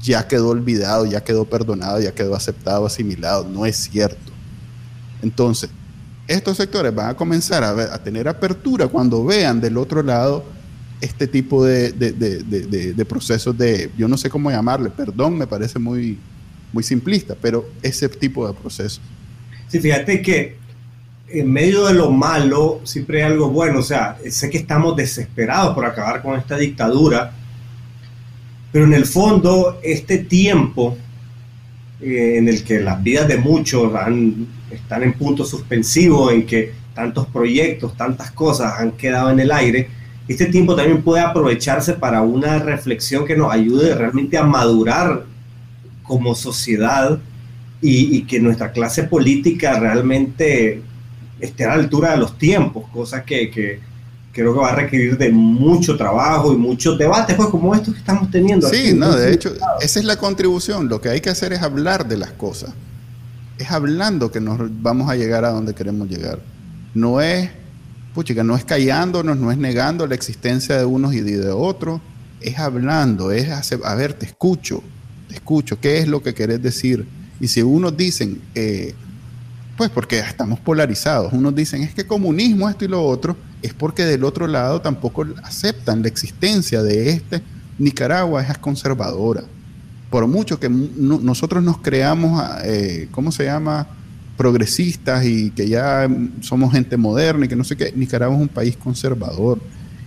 ya quedó olvidado, ya quedó perdonado, ya quedó aceptado, asimilado. No es cierto. Entonces, estos sectores van a comenzar a, tener apertura cuando vean del otro lado este tipo de, de, procesos de, yo no sé cómo llamarle, perdón, me parece muy, muy simplista, pero ese tipo de procesos. Sí, fíjate que en medio de lo malo siempre hay algo bueno, o sea, sé que estamos desesperados por acabar con esta dictadura, pero en el fondo este tiempo eh, en el que las vidas de muchos están en punto suspensivo, en que tantos proyectos, tantas cosas han quedado en el aire, este tiempo también puede aprovecharse para una reflexión que nos ayude realmente a madurar como sociedad y, que nuestra clase política realmente esté a la altura de los tiempos, cosa que, creo que va a requerir de mucho trabajo y muchos debates, pues como estos que estamos teniendo. Sí, no, de hecho, esa es la contribución. Lo que hay que hacer es hablar de las cosas. Es hablando que nos vamos a llegar a donde queremos llegar. No es, puchica, no es callándonos, no es negando la existencia de unos y de otros. Es hablando, es hacer, a ver, te escucho, te escucho, ¿qué es lo que querés decir? Y si unos dicen, eh, pues porque estamos polarizados, unos dicen, es que comunismo, esto y lo otro, es porque del otro lado tampoco aceptan la existencia de este. Nicaragua es conservadora. Por mucho que nosotros nos creamos, eh, ¿cómo se llama? progresistas y que ya somos gente moderna y que no sé qué, Nicaragua es un país conservador.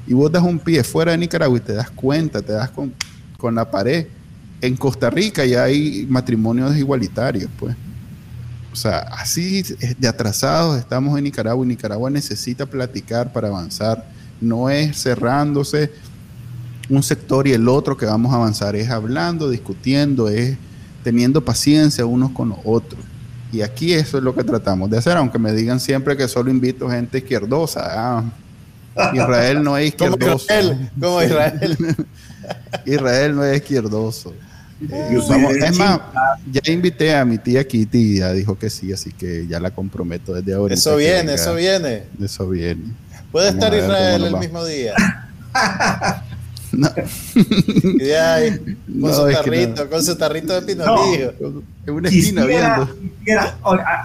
Y vos das un pie fuera de Nicaragua y te das cuenta, te das con, con la pared. En Costa Rica ya hay matrimonios igualitarios, pues. O sea, así de atrasados estamos en Nicaragua y Nicaragua necesita platicar para avanzar. No es cerrándose un sector y el otro que vamos a avanzar, es hablando, discutiendo, es teniendo paciencia unos con los otros. Y aquí eso es lo que tratamos de hacer, aunque me digan siempre que solo invito gente izquierdosa. Ah, Israel no es izquierdoso. Como Israel. Israel no es izquierdoso es más, ya invité a mi tía Kitty y ya dijo que sí, así que ya la comprometo desde ahora. Eso viene, eso viene. Eso viene. ¿Puede estar Israel el mismo día? no. con, su tarrito, con su tarrito de pinolillo. en una esquina viendo.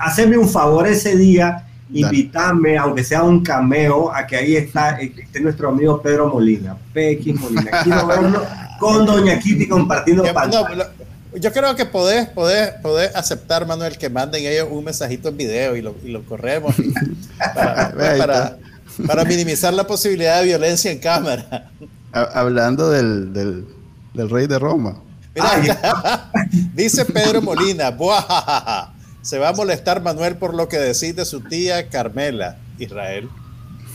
hacerme un favor ese día, invitarme, aunque sea un cameo, a que ahí está esté nuestro amigo Pedro Molina. Pequi Molina. Quiero verlo con Doña Kitty compartiendo pantalla. yo creo que podés, podés, podés, aceptar, Manuel, que manden ellos un mensajito en video y lo, y lo corremos para, para, minimizar la posibilidad de violencia en cámara. Hablando del, del, del rey de Roma. dice Pedro Molina, se va a molestar Manuel por lo que decís de su tía Carmela, Israel.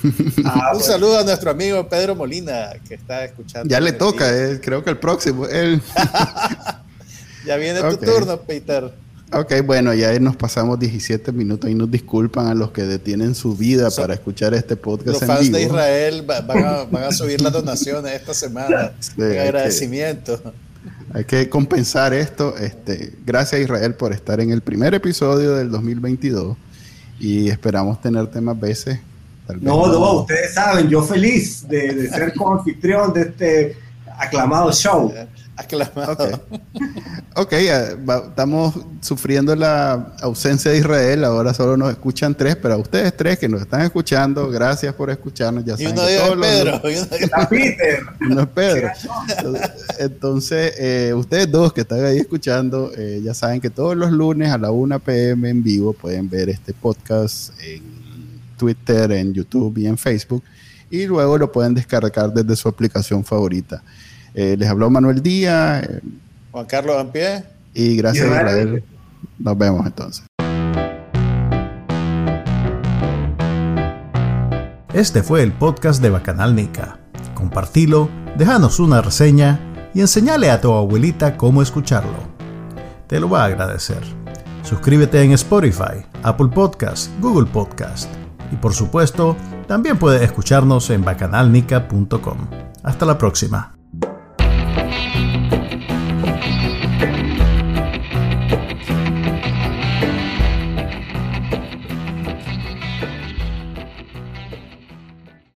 Ah, un saludo a nuestro amigo Pedro Molina que está escuchando. Ya le toca, eh, creo que el próximo. ya viene tu turno, Peter. Ok, bueno, ya nos pasamos 17 minutos y nos disculpan a los que detienen su vida para escuchar este podcast. Los fans de Israel van a, subir las donaciones esta semana en agradecimiento. hay que compensar esto. Este, gracias Israel por estar en el primer episodio del 2022 y esperamos tenerte más veces no, no, ustedes saben, yo feliz de, ser anfitrión de este aclamado show. Aclamado. Ok, eh, estamos sufriendo la ausencia de Israel, ahora solo nos escuchan tres, pero a ustedes tres que nos están escuchando, gracias por escucharnos. Ya y uno de Pedro. Peter. No es Pedro. Entonces, eh, ustedes dos que están ahí escuchando, eh, ya saben que todos los lunes a la 1 pm en vivo pueden ver este podcast en Twitter, en YouTube y en Facebook. Y luego lo pueden descargar desde su aplicación favorita. Eh, les habló Manuel Díaz. Eh, Juan Carlos Ampie. Y gracias Israel. Nos vemos entonces. Este fue el podcast de Bacanal Nica. Compartilo, déjanos una reseña y enseñale a tu abuelita cómo escucharlo. Te lo va a agradecer. Suscríbete en Spotify, Apple Podcast, Google Podcast y por supuesto, también puede escucharnos en bacanalnica.com. Hasta la próxima.